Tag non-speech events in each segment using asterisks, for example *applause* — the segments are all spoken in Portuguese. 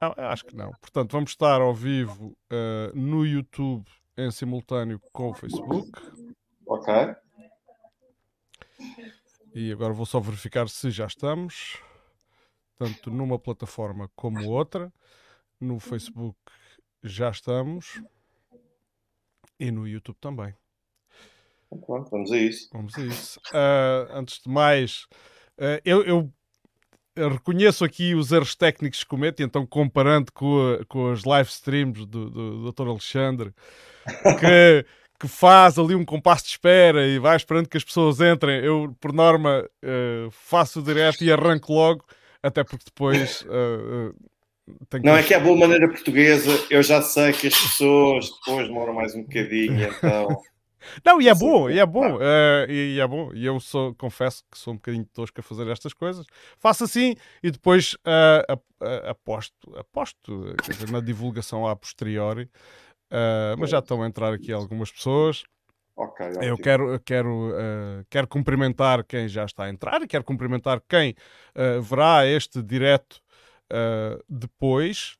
Ah, acho que não. Portanto, vamos estar ao vivo uh, no YouTube em simultâneo com o Facebook. Ok. E agora vou só verificar se já estamos, tanto numa plataforma como outra. No Facebook já estamos e no YouTube também. Pronto, vamos a isso. Vamos a isso. Uh, antes de mais, uh, eu, eu, reconheço aqui os erros técnicos que cometo, então comparando com, com as live streams do, do, Dr. Alexandre, que, que faz ali um compasso de espera e vai esperando que as pessoas entrem, eu, por norma, uh, faço o direto e arranco logo, até porque depois. não, que... é que é a boa maneira portuguesa, eu já sei que as pessoas depois demoram mais um bocadinho, então. Não, e é bom, e é bom, uh, e, é bom. E eu sou, confesso que sou um bocadinho tosco a fazer estas coisas. Faço assim e depois uh, uh, aposto, aposto dizer, na divulgação a posteriori. mas já estão a entrar aqui algumas pessoas. Okay, eu quero, quero, quero cumprimentar quem já está a entrar e quero cumprimentar quem verá este direto depois.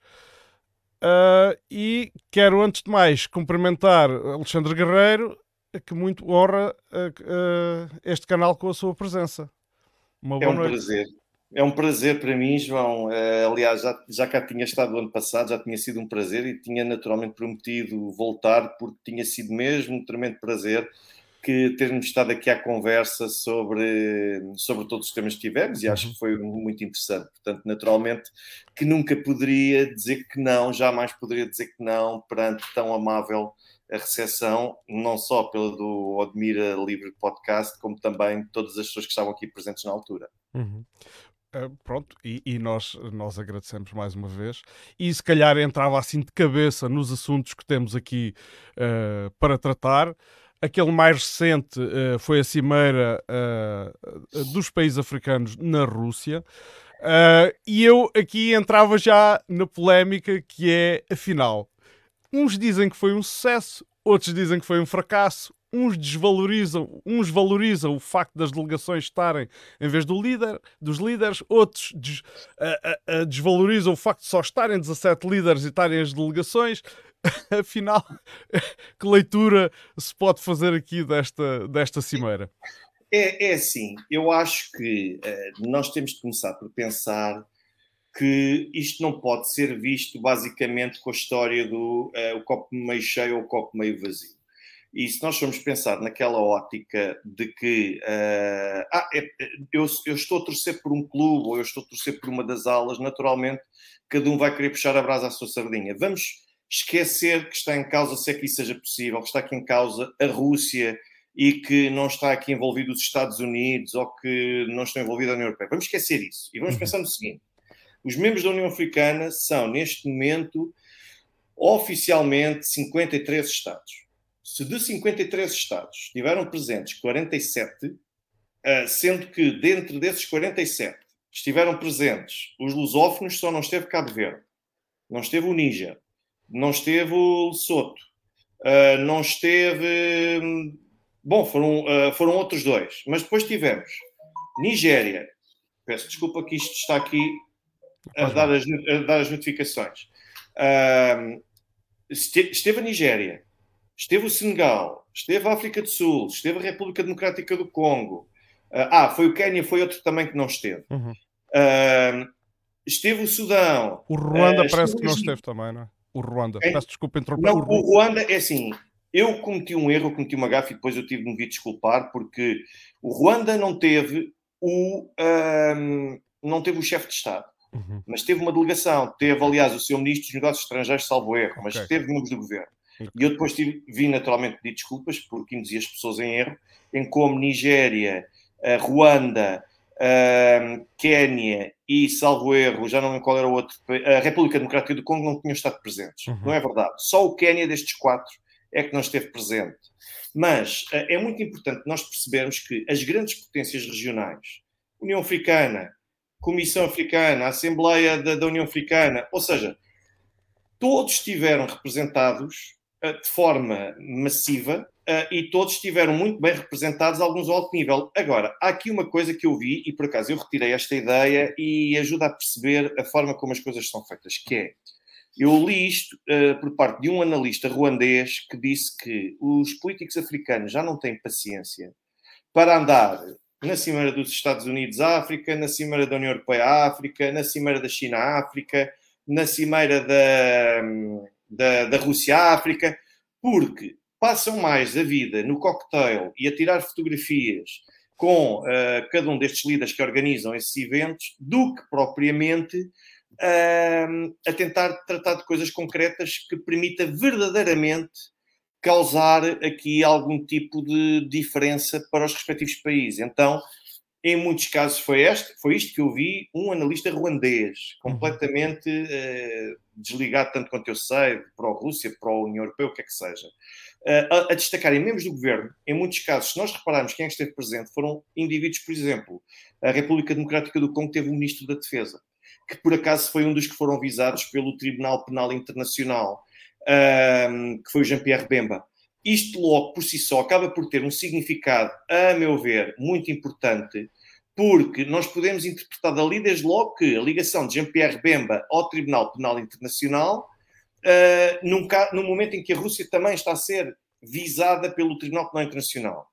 e quero, antes de mais, cumprimentar Alexandre Guerreiro que muito honra uh, este canal com a sua presença. Uma é um noite. prazer. É um prazer para mim, João. Uh, aliás, já, já cá tinha estado ano passado, já tinha sido um prazer e tinha naturalmente prometido voltar, porque tinha sido mesmo um tremendo prazer que termos estado aqui à conversa sobre, sobre todos os temas que tivemos e acho uhum. que foi muito interessante. Portanto, naturalmente, que nunca poderia dizer que não, jamais poderia dizer que não perante tão amável a recepção, não só pela do Admira Livre Podcast, como também todas as pessoas que estavam aqui presentes na altura. Uhum. Uh, pronto, e, e, nós, nós agradecemos mais uma vez. E se calhar entrava assim de cabeça nos assuntos que temos aqui uh, para tratar. Aquele mais recente uh, foi a cimeira dos países africanos na Rússia. e eu aqui entrava já na polémica que é, afinal, Uns dizem que foi um sucesso, outros dizem que foi um fracasso. Uns desvalorizam, uns valorizam o facto das delegações estarem em vez do líder, dos líderes, outros des, uh, uh, desvalorizam o facto de só estarem 17 líderes e estarem as delegações. *laughs* Afinal, *laughs* que leitura se pode fazer aqui desta, desta cimeira? É, é assim, eu acho que uh, nós temos de começar por pensar que isto não pode ser visto basicamente com a história do uh, o copo meio cheio ou o copo meio vazio. E se nós formos pensar naquela ótica de que uh, ah, é, eu, eu, estou a torcer por um clube ou eu estou a torcer por uma das aulas, naturalmente cada um vai querer puxar a brasa à sua sardinha. Vamos esquecer que está em causa, se é que isso seja possível, que está aqui em causa a Rússia e que não está aqui envolvido os Estados Unidos ou que não estão envolvidos a União Europeia. Vamos esquecer isso e vamos uhum. pensar no seguinte os membros da União Africana são, neste momento, oficialmente 53 Estados. Se de 53 Estados estiveram presentes 47, eh, sendo que dentro desses 47 estiveram presentes os lusófonos, só não esteve Cabo Verde, não esteve o Níger, não esteve o Lesoto, eh, não esteve. Bom, foram, eh, foram outros dois, mas depois tivemos Nigéria. Peço desculpa que isto está aqui a dar as, a dar as notificações. Esteve a Nigéria, esteve o Senegal, esteve a África do Sul, esteve a República Democrática do Congo. Uh, ah, foi o Quênia, foi outro também que não esteve. Uhum. Uh, esteve o Sudão. O Ruanda uh, parece que não esteve também, não é? O Ruanda. É, Peço desculpa interromper. Não, o Ruanda é assim. Eu cometi um erro, cometi uma gafe e depois eu tive de me vir desculpar porque o Ruanda não teve o, não teve o chefe de Estado. Uhum. Mas teve uma delegação, teve, aliás, o seu ministro dos Negócios Estrangeiros, salvo erro, okay. mas teve membros do governo. Okay. E eu depois tive, vim naturalmente pedir desculpas porque induzi as pessoas em erro, em como Nigéria, uh, Ruanda, uh, Quénia e, salvo erro, já não lembro qual era o outro, a República Democrática do Congo não tinham estado presentes. Uhum. Não é verdade. Só o Quénia destes quatro é que não esteve presente. Mas uh, é muito importante nós percebermos que as grandes potências regionais, União Africana, Comissão Africana, a Assembleia da, da União Africana, ou seja, todos estiveram representados uh, de forma massiva uh, e todos estiveram muito bem representados, alguns ao alto nível. Agora, há aqui uma coisa que eu vi, e por acaso eu retirei esta ideia e ajuda a perceber a forma como as coisas são feitas, que é, eu li isto uh, por parte de um analista ruandês que disse que os políticos africanos já não têm paciência para andar na Cimeira dos Estados Unidos África, na Cimeira da União Europeia África, na Cimeira da China África, na Cimeira da, da, da Rússia África, porque passam mais a vida no cocktail e a tirar fotografias com uh, cada um destes líderes que organizam esses eventos do que propriamente uh, a tentar tratar de coisas concretas que permita verdadeiramente causar aqui algum tipo de diferença para os respectivos países. Então, em muitos casos foi este, foi isto que eu vi, um analista ruandês, uhum. completamente uh, desligado, tanto quanto eu sei, para a Rússia, para a União Europeia, o que é que seja, uh, a, a destacarem membros do governo, em muitos casos, se nós repararmos quem é que esteve presente, foram indivíduos, por exemplo, a República Democrática do Congo teve um ministro da Defesa, que por acaso foi um dos que foram visados pelo Tribunal Penal Internacional, uh, que foi o Jean-Pierre Bemba. Isto logo por si só acaba por ter um significado, a meu ver, muito importante, porque nós podemos interpretar dali desde logo que a ligação de Jean-Pierre Bemba ao Tribunal Penal Internacional, uh, num, no momento em que a Rússia também está a ser visada pelo Tribunal Penal Internacional.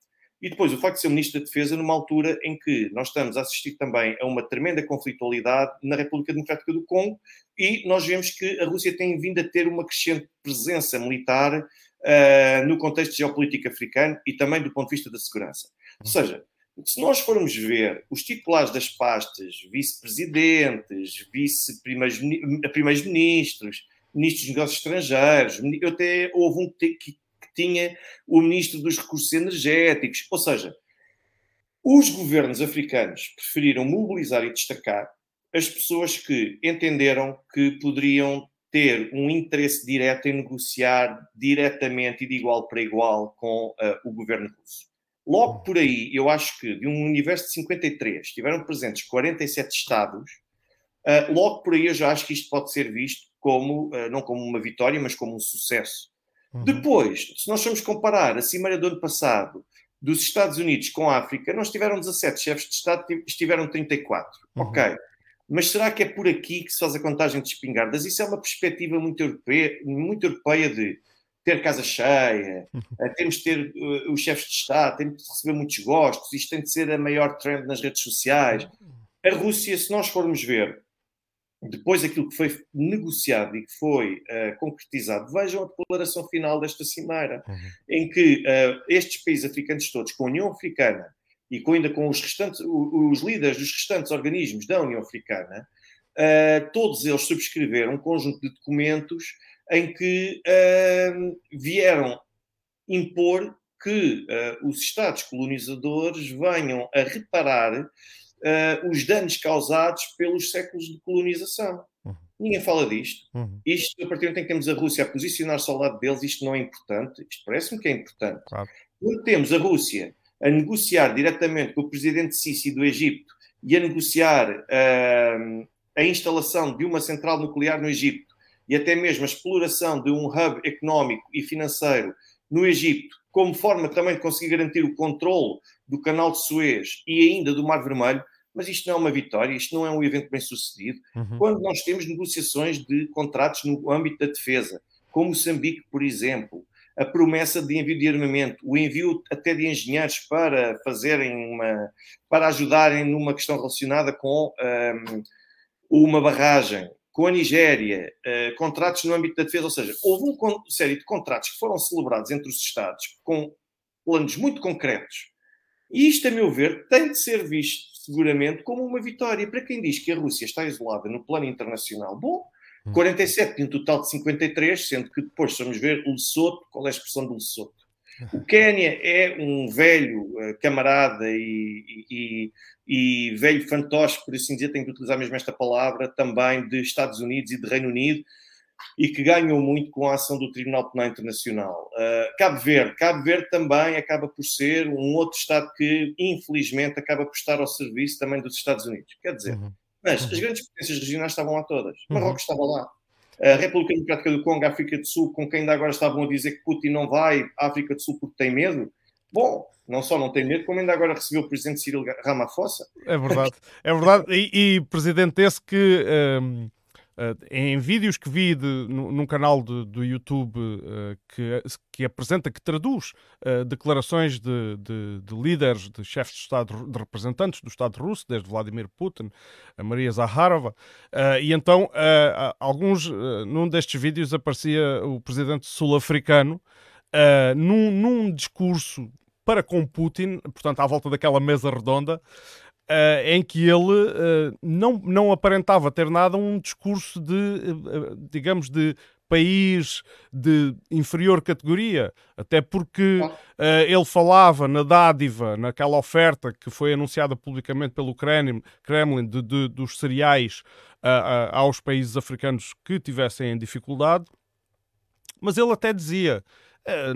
E depois o facto de ser Ministro da Defesa numa altura em que nós estamos a assistir também a uma tremenda conflitualidade na República Democrática do Congo e nós vemos que a Rússia tem vindo a ter uma crescente presença militar uh, no contexto geopolítico africano e também do ponto de vista da segurança. Ou seja, se nós formos ver os titulares das pastas, vice-presidentes, vice-primeiros-ministros, ministros dos negócios estrangeiros, eu até houve um que tinha o ministro dos recursos energéticos, ou seja, os governos africanos preferiram mobilizar e destacar as pessoas que entenderam que poderiam ter um interesse direto em negociar diretamente e de igual para igual com uh, o governo russo. Logo por aí, eu acho que de um universo de 53, estiveram presentes 47 Estados, uh, logo por aí eu já acho que isto pode ser visto como, uh, não como uma vitória, mas como um sucesso. Uhum. Depois, se nós formos comparar a Cimeira do ano passado dos Estados Unidos com a África, não estiveram 17 chefes de Estado, estiveram 34. Uhum. Ok. Mas será que é por aqui que se faz a contagem de espingardas? Isso é uma perspectiva muito europeia, muito europeia de ter casa cheia, uhum. Eh, temos de ter uh, os chefes de Estado, temos de receber muitos gostos, isto tem de ser a maior trend nas redes sociais. A Rússia, se nós formos ver depois aquilo que foi negociado e que foi uh, concretizado, vejam a declaração final desta cimeira, uhum. em que uh, estes países africanos todos, com a União Africana, e com, ainda com os, restantes, os líderes dos restantes organismos da União Africana, uh, todos eles subscreveram um conjunto de documentos em que vieram impor que os Estados colonizadores venham a reparar os danos causados pelos séculos de colonização. Uhum. Ninguém fala disto. Uhum. Isto, a partir do momento em que temos a Rússia a posicionar-se ao lado deles, isto não é importante. Isto parece-me que é importante. Claro. Quando temos a Rússia a negociar diretamente com o presidente Sisi do Egito e a negociar uh, a instalação de uma central nuclear no Egito e até mesmo a exploração de um hub económico e financeiro no Egito, como forma também de conseguir garantir o controle do canal de Suez e ainda do Mar Vermelho, mas isto não é uma vitória, isto não é um evento bem sucedido. Uhum. Quando nós temos negociações de contratos no âmbito da defesa, como Moçambique, por exemplo, a promessa de envio de armamento, o envio até de engenheiros para fazerem uma, para ajudarem numa questão relacionada com um, uma barragem, com a Nigéria, uh, contratos no âmbito da defesa, ou seja, houve uma série de contratos que foram celebrados entre os Estados com planos muito concretos. E isto, a meu ver, tem de ser visto seguramente como uma vitória. Para quem diz que a Rússia está isolada no plano internacional, bom, 47 de um total de 53, sendo que depois vamos ver o Lesoto, qual é a expressão do Lesoto? O *laughs* Quénia é um velho uh, camarada e, e, e, velho fantoche, por assim dizer, tenho que utilizar mesmo esta palavra, também de Estados Unidos e de Reino Unido, e que ganham muito com a ação do Tribunal Penal Internacional. Uh, Cabo Verde. Cabo Verde também acaba por ser um outro Estado que, infelizmente, acaba por estar ao serviço também dos Estados Unidos. Quer dizer, uhum mas uhum. as grandes potências regionais estavam lá todas. Uhum. Marrocos estava lá. a República Democrática do Congo, a África do Sul, com quem ainda agora estavam a dizer que Putin não vai à África do Sul porque tem medo. Bom, não só não tem medo, como ainda agora recebeu o presidente Cyril Ramaphosa. É verdade, é verdade. E, e presidente esse que um, Uh, em vídeos que vi de, num canal de, do YouTube uh, que, que apresenta, que traduz uh, declarações de, de, de, líderes, de chefes de Estado, de representantes do Estado russo, desde Vladimir Putin a Maria Zaharova, e então alguns, num destes vídeos aparecia o presidente sul-africano num, num discurso para com Putin, portanto à volta daquela mesa redonda, Uh, em que ele uh, não, não aparentava ter nada um discurso de, uh, digamos, de país de inferior categoria, até porque ele falava na dádiva, naquela oferta que foi anunciada publicamente pelo Kremlin, Kremlin de, de, dos cereais aos países africanos que tivessem em dificuldade, mas ele até dizia: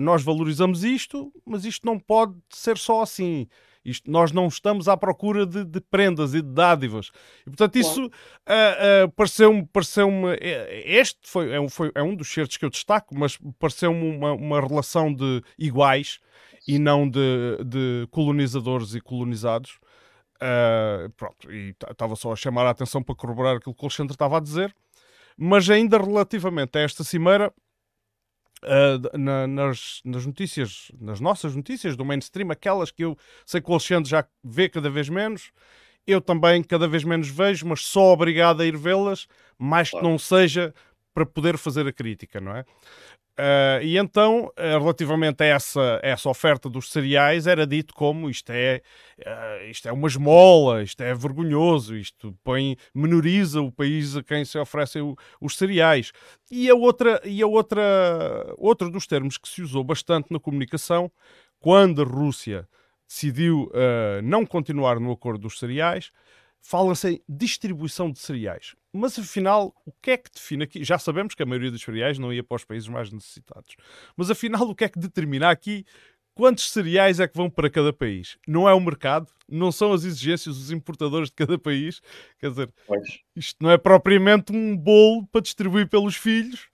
nós valorizamos isto, mas isto não pode ser só assim. Isto, nós não estamos à procura de, de prendas e de dádivas. E, portanto, isso uh, uh, pareceu-me. Pareceu este foi, é, um, foi, é um dos certos que eu destaco, mas pareceu-me uma, uma relação de iguais e não de, de colonizadores e colonizados. Uh, pronto, e estava só a chamar a atenção para corroborar aquilo que o Alexandre estava a dizer. Mas ainda relativamente a esta cimeira, Uh, na, nas, nas, notícias, nas nossas notícias do mainstream, aquelas que eu sei que o Alexandre já vê cada vez menos, eu também cada vez menos vejo, mas só obrigado a ir vê-las, mais que não seja para poder fazer a crítica, não é? Uh, e então, uh, relativamente a essa, essa oferta dos cereais, era dito como isto é, uh, isto é uma esmola, isto é vergonhoso, isto põe, menoriza o país a quem se oferecem os cereais. E a outra, e a outra, outro dos termos que se usou bastante na comunicação, quando a Rússia decidiu não continuar no acordo dos cereais, fala-se em distribuição de cereais. Mas afinal, o que é que define aqui? Já sabemos que a maioria dos cereais não ia para os países mais necessitados. Mas afinal, o que é que determina aqui quantos cereais é que vão para cada país? Não é o mercado, não são as exigências dos importadores de cada país. Quer dizer, pois. isto não é propriamente um bolo para distribuir pelos filhos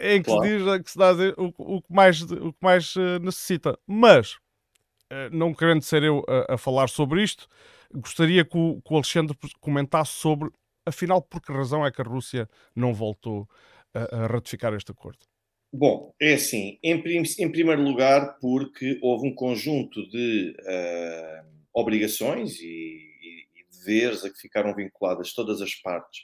em que claro. se diz que se dá o, o, que mais, o que mais uh, necessita. Mas, uh, não querendo ser eu a, a falar sobre isto, gostaria que o, que o Alexandre comentasse sobre afinal, por que razão é que a Rússia não voltou a, a ratificar este acordo? Bom, é assim, em, prim em, primeiro lugar, porque houve um conjunto de uh, obrigações e, e, e, deveres a que ficaram vinculadas todas as partes.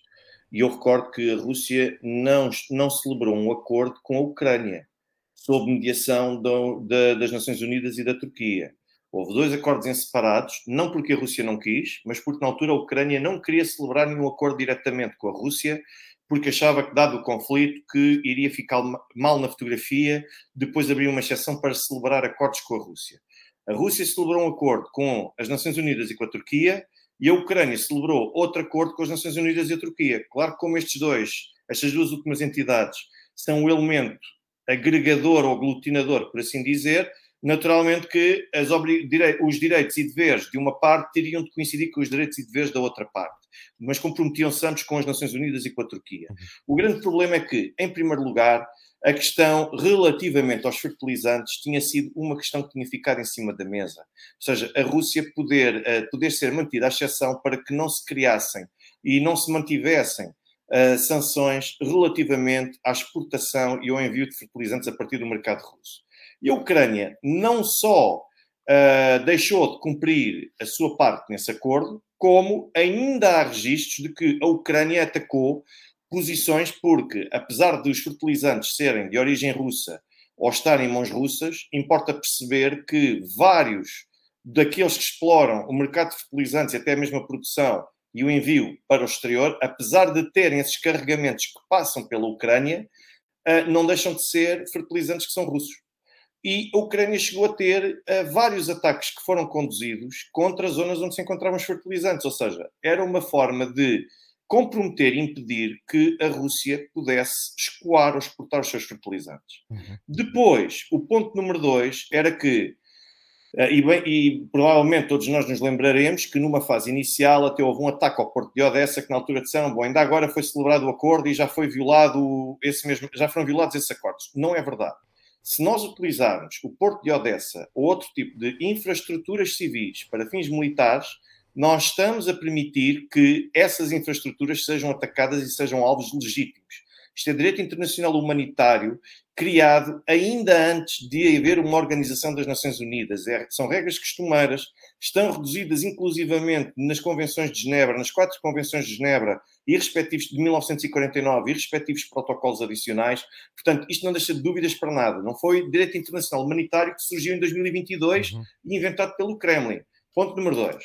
E eu recordo que a Rússia não, não celebrou um acordo com a Ucrânia, sob mediação do, da, das Nações Unidas e da Turquia. Houve dois acordos em separados, não porque a Rússia não quis, mas porque na altura a Ucrânia não queria celebrar nenhum acordo diretamente com a Rússia, porque achava que, dado o conflito, que iria ficar mal na fotografia depois de abrir uma exceção para celebrar acordos com a Rússia. A Rússia celebrou um acordo com as Nações Unidas e com a Turquia, e a Ucrânia celebrou outro acordo com as Nações Unidas e a Turquia. Claro que como estes dois, estas duas últimas entidades, são um elemento agregador ou aglutinador, por assim dizer, naturalmente que os direitos e deveres de uma parte teriam de coincidir com os direitos e deveres da outra parte, mas comprometiam-se ambos com as Nações Unidas e com a Turquia. Uhum. O grande problema é que, em primeiro lugar, a questão relativamente aos fertilizantes tinha sido uma questão que tinha ficado em cima da mesa. Ou seja, a Rússia poder, uh, poder ser mantida à exceção para que não se criassem e não se mantivessem uh, sanções relativamente à exportação e ao envio de fertilizantes a partir do mercado russo. E a Ucrânia não só uh, deixou de cumprir a sua parte nesse acordo, como ainda há registros de que a Ucrânia atacou posições porque, apesar dos fertilizantes serem de origem russa ou estarem em mãos russas, importa perceber que vários daqueles que exploram o mercado de fertilizantes e até mesmo a produção e o envio para o exterior, apesar de terem esses carregamentos que passam pela Ucrânia, ah, não deixam de ser fertilizantes que são russos e a Ucrânia chegou a ter uh, vários ataques que foram conduzidos contra zonas onde se encontravam os fertilizantes, ou seja, era uma forma de comprometer e impedir que a Rússia pudesse escoar ou exportar os seus fertilizantes. Uhum. Depois, o ponto número dois era que Uh, e, bem, e, provavelmente todos nós nos lembraremos que numa fase inicial até houve um ataque ao Porto de Odessa que na altura disseram, bom, ainda agora foi celebrado o acordo e já foi violado esse mesmo, já foram violados esses acordos. Não é verdade. Se nós utilizarmos o Porto de Odessa ou outro tipo de infraestruturas civis para fins militares, nós estamos a permitir que essas infraestruturas sejam atacadas e sejam alvos legítimos. Isto é direito internacional humanitário criado ainda antes de haver uma Organização das Nações Unidas. É, são regras costumeiras, estão reduzidas inclusivamente nas convenções de Genebra, nas quatro convenções de Genebra, e respectivos de 1949 e respectivos protocolos adicionais. Portanto, isto não deixa de dúvidas para nada. Não foi direito internacional humanitário que surgiu em 2022 uhum. e inventado pelo Kremlin. Ponto número dois.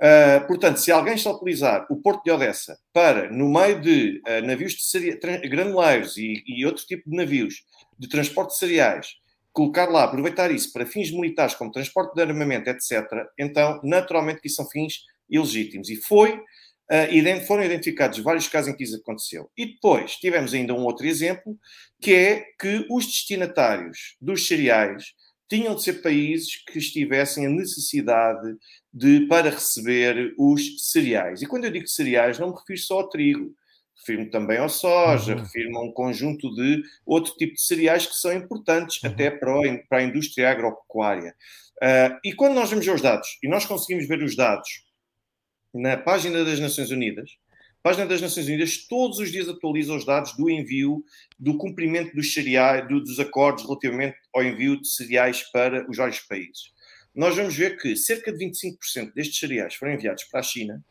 Uh, portanto, se alguém está a utilizar o Porto de Odessa para, no meio de uh, navios de granuleiros e, e, outro tipo de navios de transporte de cereais, colocar lá, aproveitar isso para fins militares, como transporte de armamento, etc., então, naturalmente, que são fins ilegítimos. E foi, uh, foram identificados vários casos em que isso aconteceu. E depois tivemos ainda um outro exemplo, que é que os destinatários dos cereais tinham de ser países que estivessem a necessidade de, para receber os cereais. E quando eu digo cereais, não me refiro só ao trigo, refiro-me também ao soja, uhum. refiro-me a um conjunto de outro tipo de cereais que são importantes uhum. até para, o, para a indústria agropecuária. Uh, e quando nós vemos os dados, e nós conseguimos ver os dados na página das Nações Unidas, página das Nações Unidas todos os dias atualiza os dados do envio, do cumprimento dos cereais, do, dos acordos relativamente ao envio de cereais para os vários países. Nós vamos ver que cerca de 25% destes cereais foram enviados para a China.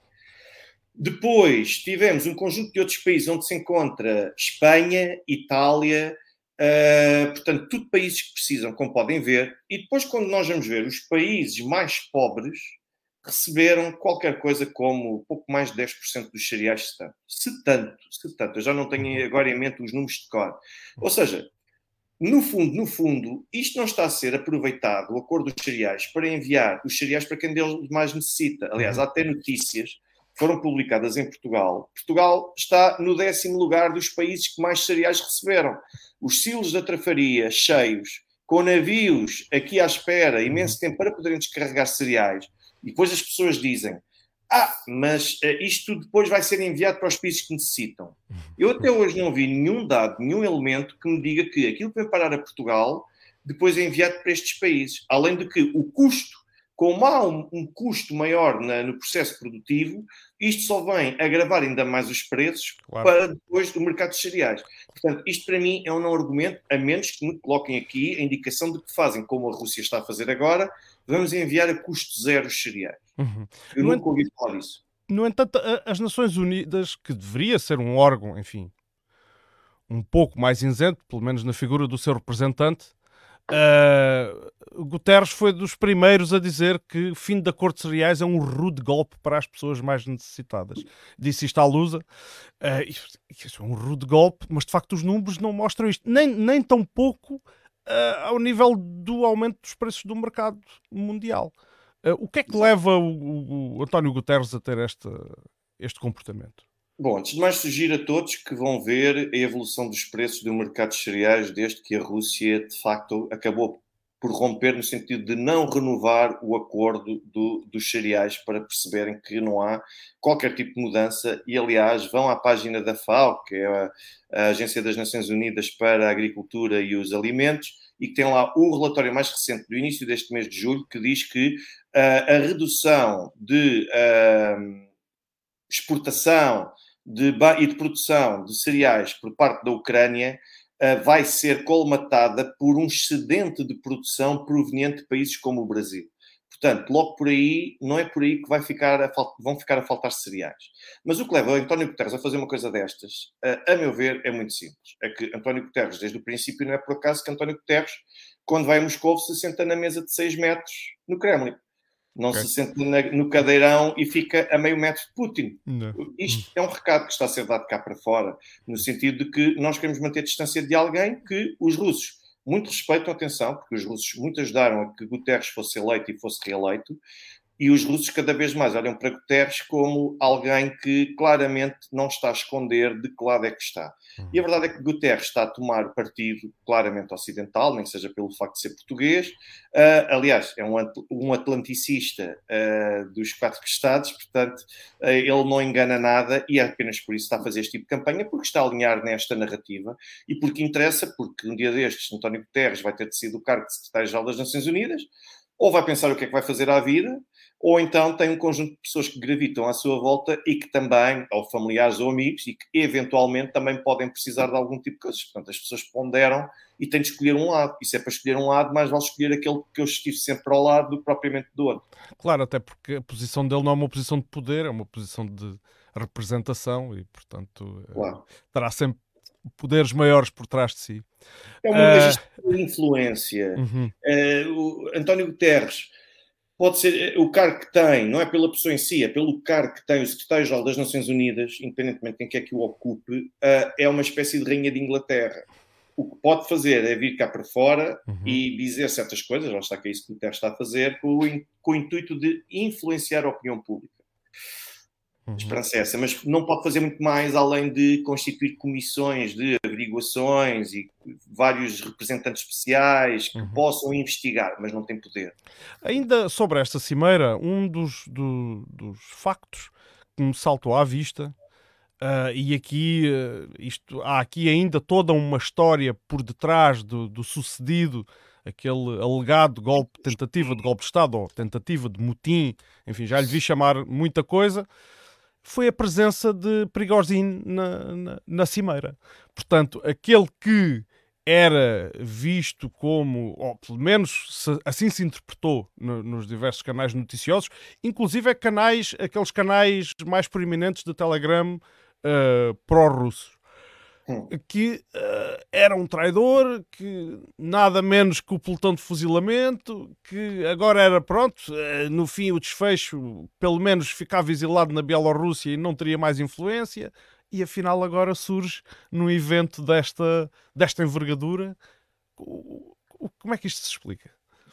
Depois tivemos um conjunto de outros países onde se encontra Espanha, Itália, uh, portanto, tudo países que precisam, como podem ver. E depois, quando nós vamos ver os países mais pobres, receberam qualquer coisa como pouco mais de 10% dos cereais, se tanto. Se tanto, se tanto. Eu já não tenho agora em mente os números de cor. Ou seja, no fundo, no fundo, isto não está a ser aproveitado, o acordo dos cereais, para enviar os cereais para quem deles mais necessita. Aliás, há até notícias que foram publicadas em Portugal. Portugal está no décimo lugar dos países que mais cereais receberam. Os silos da trafaria cheios, com navios aqui à espera, imenso tempo para poderem descarregar cereais e depois as pessoas dizem: Ah, mas uh, isto depois vai ser enviado para os países que necessitam. Eu até *laughs* hoje não vi nenhum dado, nenhum elemento que me diga que aquilo que vem parar a Portugal depois é enviado para estes países. Além de que o custo como há um, um custo maior na, no processo produtivo, isto só vem agravar ainda mais os preços claro. para depois do mercado de cereais. Portanto, isto para mim é um não argumento, a menos que me coloquem aqui a indicação de que fazem como a Rússia está a fazer agora, vamos enviar a custo zero os cereais. Uhum. Eu no nunca ouvi falar disso. No entanto, as Nações Unidas, que deveria ser um órgão, enfim, um pouco mais isento, pelo menos na figura do seu representante, Uh, Guterres foi dos primeiros a dizer que o fim de acordos cereais é um rude golpe para as pessoas mais necessitadas. Disse isto à Lusa. Uh, isso é um rude golpe, mas de facto os números não mostram isto, nem, nem tão pouco uh, ao nível do aumento dos preços do mercado mundial. o que é que leva o, o António Guterres a ter este, este comportamento? Bom, antes de mais, sugiro a todos que vão ver a evolução dos preços do mercado de cereais desde que a Rússia, de facto, acabou por romper no sentido de não renovar o acordo do, dos cereais para perceberem que não há qualquer tipo de mudança. E, aliás, vão à página da FAO, que é a, a Agência das Nações Unidas para a Agricultura e os Alimentos, e que tem lá o relatório mais recente do início deste mês de julho, que diz que uh, a redução de uh, exportação de, e de produção de cereais por parte da Ucrânia vai ser colmatada por um excedente de produção proveniente de países como o Brasil. Portanto, logo por aí, não é por aí que ficar vão ficar a faltar cereais. Mas o que leva o António Guterres a fazer uma coisa destas, uh, a meu ver, é muito simples. É que António Guterres, desde o princípio, não é por acaso que António Guterres, quando vai a Moscou, se senta na mesa de 6 metros no Kremlin não okay. se sente no cadeirão e fica a meio metro de Putin. Não. Isto é um recado que está a ser dado cá para fora, no sentido de que nós queremos manter distância de alguém que os russos muito respeitam, atenção, porque os russos muito ajudaram a que Guterres fosse eleito e fosse reeleito, e os russos cada vez mais olham para Guterres como alguém que claramente não está a esconder de que lado é que está. Uhum. E a verdade é que Guterres está a tomar partido claramente ocidental, nem seja pelo facto de ser português. Uh, aliás, é um, um atlanticista uh, dos quatro estados, portanto, uh, ele não engana nada e é apenas por isso está a fazer este tipo de campanha, porque está a alinhar nesta narrativa e porque interessa, porque um dia destes António Guterres vai ter decidido o cargo de secretário-geral das Nações Unidas, ou vai pensar o que é que vai fazer à vida, ou então tem um conjunto de pessoas que gravitam à sua volta e que também, ou familiares ou amigos, e que eventualmente também podem precisar de algum tipo de coisas. Portanto, as pessoas ponderam e têm de escolher um lado. E se é para escolher um lado, mais vale escolher aquele que eu estive sempre ao lado do que propriamente do outro. Claro, até porque a posição dele não é uma posição de poder, é uma posição de representação e, portanto, eh, claro. terá sempre poderes maiores por trás de si. É uma uh... de influência. Uhum. Uh, António Guterres pode ser o cargo que tem, não é pela pessoa em si, é pelo cargo que tem o secretário-geral das Nações Unidas, independentemente de quem quer que o ocupe, uh, é uma espécie de rainha de Inglaterra. O que pode fazer é vir cá para fora uhum. e dizer certas coisas, lá está que é isso que o Guterres está a fazer, com o, com o intuito de influenciar a opinião pública. Uhum. esperança é mas não pode fazer muito mais além de constituir comissões de averiguações e vários representantes especiais que uhum. possam investigar, mas não tem poder. Ainda sobre esta cimeira, um dos, do, dos factos que me saltou à vista, uh, e aqui, uh, isto, há aqui ainda toda uma história por detrás do, do sucedido aquele alegado golpe, tentativa de golpe de Estado ou tentativa de motim, enfim, já lhe vi chamar muita coisa foi a presença de Prigozhin na, na, na cimeira. Portanto, aquele que era visto como, ou pelo menos assim se interpretou no, nos diversos canais noticiosos, inclusive é canais, aqueles canais mais proeminentes de Telegram uh, pró-russos. Hum. que uh, era um traidor, que nada menos que o pelotão de fuzilamento, que agora era pronto, uh, no fim o desfecho pelo menos ficava exilado na Bielorrússia e não teria mais influência, e afinal agora surge num evento desta, desta envergadura. O, o, como é que isto se explica?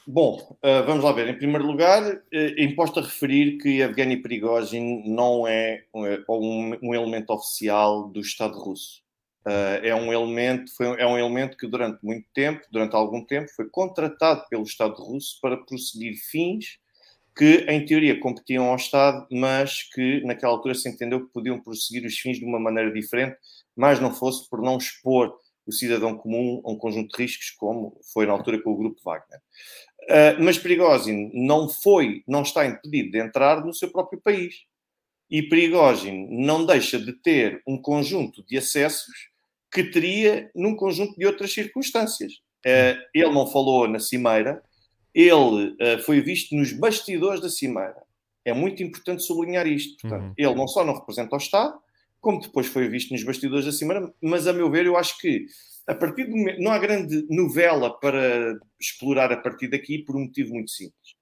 Bom, uh, vamos lá ver. Em primeiro lugar, é imposto a referir que Evgeny Prigozhin não é um, um elemento oficial do Estado russo. Uh, é um elemento foi, é um elemento que durante muito tempo, durante algum tempo, foi contratado pelo Estado russo para prosseguir fins que, em teoria, competiam ao Estado, mas que naquela altura se entendeu que podiam prosseguir os fins de uma maneira diferente, mas não fosse por não expor o cidadão comum a um conjunto de riscos, como foi na altura com o grupo Wagner. Uh, mas Prigozhin não foi, não está impedido de entrar no seu próprio país. E Prigozhin não deixa de ter um conjunto de acessos que teria num conjunto de outras circunstâncias. Uh, ele não falou na Cimeira, ele uh, foi visto nos bastidores da Cimeira. É muito importante sublinhar isto. Portanto, uhum. ele não só não representa o Estado, como depois foi visto nos bastidores da Cimeira, mas a meu ver, eu acho que a partir do momento, não há grande novela para explorar a partir daqui por um motivo muito simples.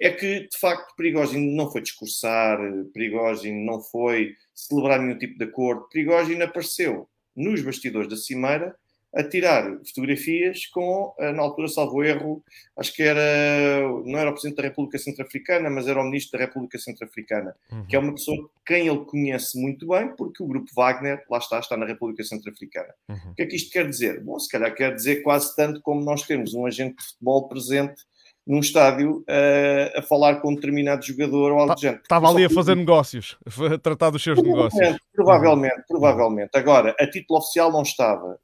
É que, de facto, Prigogine não foi discursar, Prigogine não foi celebrar nenhum tipo de acordo, Prigogine apareceu nos bastidores da Cimeira a tirar fotografias com, eh, na altura, salvo erro, acho que era, não era o Presidente da República Centro-Africana, mas era o Ministro da República Centro-Africana, uhum. que é uma pessoa quem ele conhece muito bem, porque o grupo Wagner, lá está, está na República Centro-Africana. Uhum. O que é que isto quer dizer? Bom, se calhar quer dizer quase tanto como nós temos um agente de futebol presente num estádio uh, a falar com um determinado jogador ou algo do género. Estava ali a fazer negócios, a tratar dos seus negócios. Provavelmente, provavelmente. Agora, a título oficial não estava.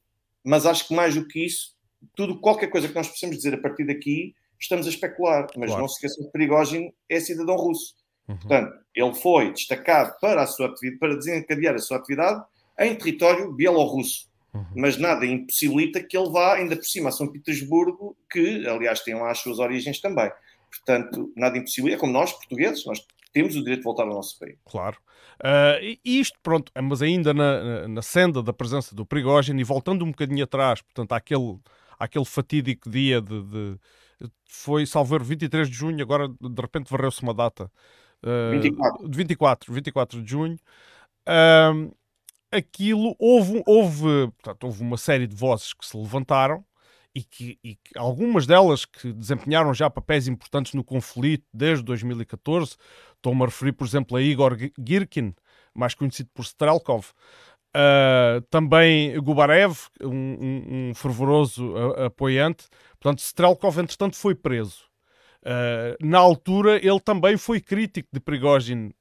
Mas acho que mais do que isso, tudo, qualquer coisa que nós possamos dizer a partir daqui, estamos a especular. Mas claro. não se esqueçam que Prigogine é cidadão russo. Uhum. Portanto, ele foi destacado para, a sua para desencadear a sua atividade em território bielorrusso. Uhum. Mas nada impossibilita que ele vá ainda por cima a São Petersburgo, que aliás tem lá as suas origens também. Portanto, nada impossível. É como nós, portugueses, nós temos o direito de voltar ao nosso país. Claro. Uh, e isto, pronto, mas ainda na, na senda da presença do Prigogine e voltando um bocadinho atrás, portanto, àquele, àquele fatídico dia de, de foi, salvo 23 de junho, agora de repente varreu-se uma data. Uh, 24. De 24, 24 de junho. Uh, aquilo, houve, houve, portanto, houve uma série de vozes que se levantaram e que, e que, algumas delas que desempenharam já papéis importantes no conflito desde 2014. Estou-me a referir, por exemplo, a Igor Girkin, mais conhecido por Strelkov. Uh, também Gubarev, um, um, fervoroso apoiante. Portanto, Strelkov, entretanto, foi preso. Uh, na altura, ele também foi crítico de Prigozhin,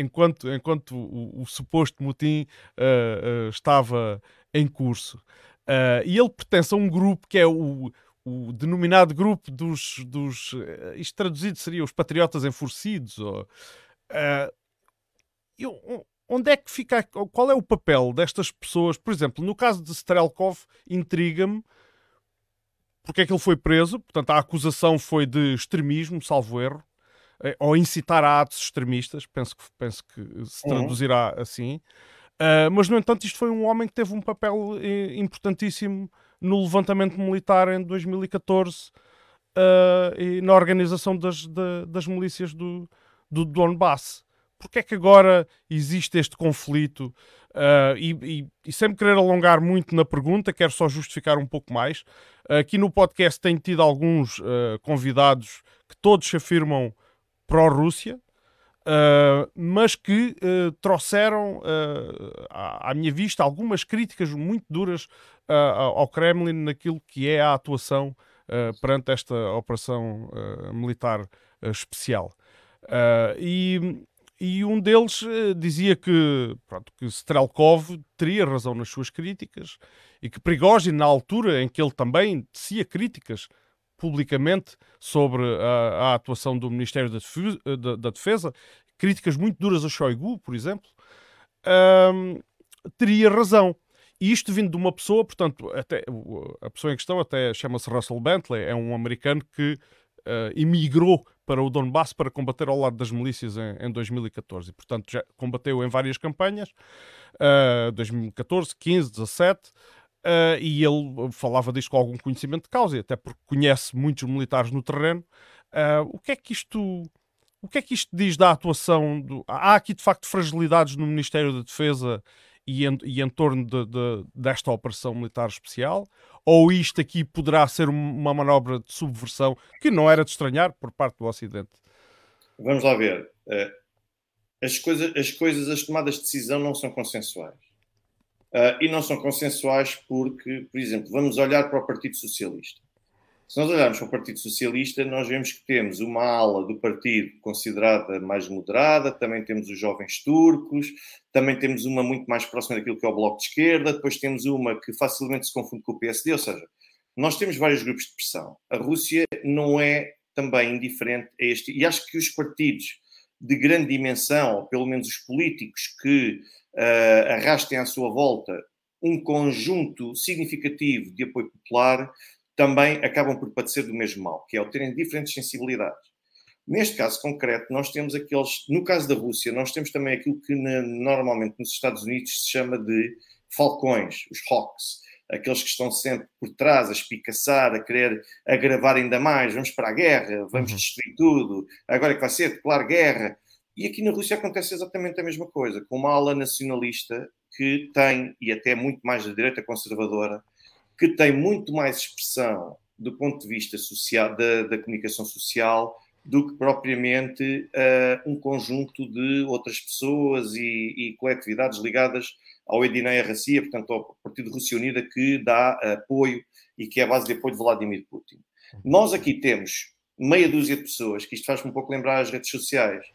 enquanto, enquanto o, o suposto motim uh, estava em curso. Uh, e ele pertence a um grupo que é o, o denominado grupo dos. dos uh, isto traduzido seria os patriotas enfurecidos. Ou, uh, eu, onde é que fica. Qual é o papel destas pessoas? Por exemplo, no caso de Strelkov, intriga-me porque é que ele foi preso. Portanto, a acusação foi de extremismo, salvo erro, ou incitar a atos extremistas. Penso que, penso que se traduzirá uhum. assim. Uh, mas, no entanto, isto foi um homem que teve um papel eh, importantíssimo no levantamento militar em 2014 uh, ah, e na organização das, de, das milícias do, do Donbass. Porquê é que agora existe este conflito? Uh, e, e, e, sem me querer alongar muito na pergunta, quero só justificar um pouco mais. aqui no podcast tenho tido alguns convidados que todos se afirmam pró-Rússia, Uh, mas que uh, trouxeram uh, à, à, minha vista algumas críticas muito duras ao Kremlin naquilo que é a atuação perante esta operação militar especial. E, e, um deles dizia que, pronto, que Strelkov teria razão nas suas críticas e que Prigozhin, na altura em que ele também tecia críticas publicamente sobre a, a atuação do Ministério da da Defesa, críticas muito duras a Shoigu, por exemplo, teria razão. E isto vindo de uma pessoa, portanto, até, a pessoa em questão até chama-se Russell Bentley, é um americano que uh, emigrou para o Donbass para combater ao lado das milícias em, em 2014. E, portanto, já combateu em várias campanhas, uh, 2014, 15, 17, Uh, e ele falava disto com algum conhecimento de causa, até porque conhece muitos militares no terreno. Uh, o que é que isto o que é que isto diz da atuação? Do... Há aqui de facto fragilidades no Ministério da Defesa e em, e em torno de, de, desta operação militar especial? Ou isto aqui poderá ser uma manobra de subversão que não era de estranhar por parte do Ocidente? Vamos lá ver. Uh, as, coisas, as coisas, as tomadas de decisão não são consensuais. Uh, e não são consensuais porque, por exemplo, vamos olhar para o Partido Socialista. Se nós olharmos para o Partido Socialista, nós vemos que temos uma ala do partido considerada mais moderada, também temos os jovens turcos, também temos uma muito mais próxima daquilo que é o Bloco de Esquerda, depois temos uma que facilmente se confunde com o PSD, ou seja, nós temos vários grupos de pressão. A Rússia não é também indiferente a este, e acho que os partidos de grande dimensão, ou pelo menos os políticos que uh, arrastem à sua volta um conjunto significativo de apoio popular, também acabam por padecer do mesmo mal, que é o terem diferentes sensibilidades. Neste caso concreto, nós temos aqueles. No caso da Rússia, nós temos também aquilo que na, normalmente nos Estados Unidos se chama de falcões, os hawks, aqueles que estão sempre por trás a espicaçar, a querer agravar ainda mais. Vamos para a guerra, vamos uhum. destruir tudo, agora é que vai ser declarar guerra. E aqui na Rússia acontece exatamente a mesma coisa, com uma ala nacionalista que tem, e até muito mais da direita conservadora, que tem muito mais expressão do ponto de vista social, da, da comunicação social do que propriamente uh, um conjunto de outras pessoas e, e coletividades ligadas ao Edineia Rassia, portanto ao Partido Rússia Unida, que dá apoio e que é a base de apoio de Vladimir Putin. Nós aqui temos meia dúzia de pessoas, que isto faz-me um pouco lembrar as redes sociais,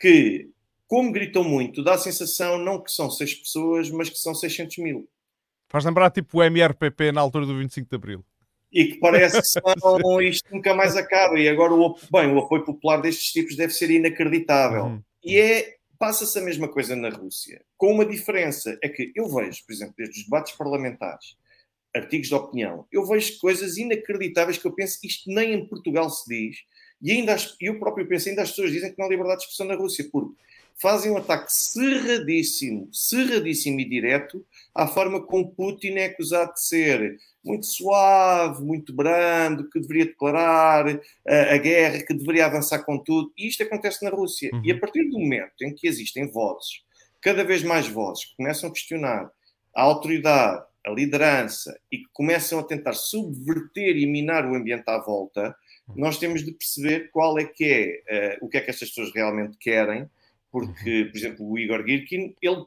que, como gritam muito, dá a sensação não que são seis pessoas, mas que são 600 mil. Faz lembrar tipo o MRPP na altura do 25 de Abril. E que parece que são, *laughs* isto nunca mais acaba. E agora, o, bem, o apoio popular destes tipos deve ser inacreditável. Uhum. E é, passa-se a mesma coisa na Rússia. Com uma diferença, é que eu vejo, por exemplo, desde os debates parlamentares, artigos de opinião, eu vejo coisas inacreditáveis que eu penso que isto nem em Portugal se diz. E ainda eu próprio penso, ainda as pessoas dizem que não há liberdade de expressão na Rússia, porque fazem um ataque cerradíssimo, cerradíssimo e direto à forma como Putin é acusado de ser muito suave, muito brando, que deveria declarar a, eh, a guerra, que deveria avançar com tudo. E isto acontece na Rússia. Uhum. E a partir do momento em que existem vozes, cada vez mais vozes, que começam a questionar a autoridade, a liderança e que começam a tentar subverter e minar o ambiente à volta, nós temos de perceber qual é que é, uh, o que é que estas pessoas realmente querem, porque, por exemplo, o Igor Girkin, ele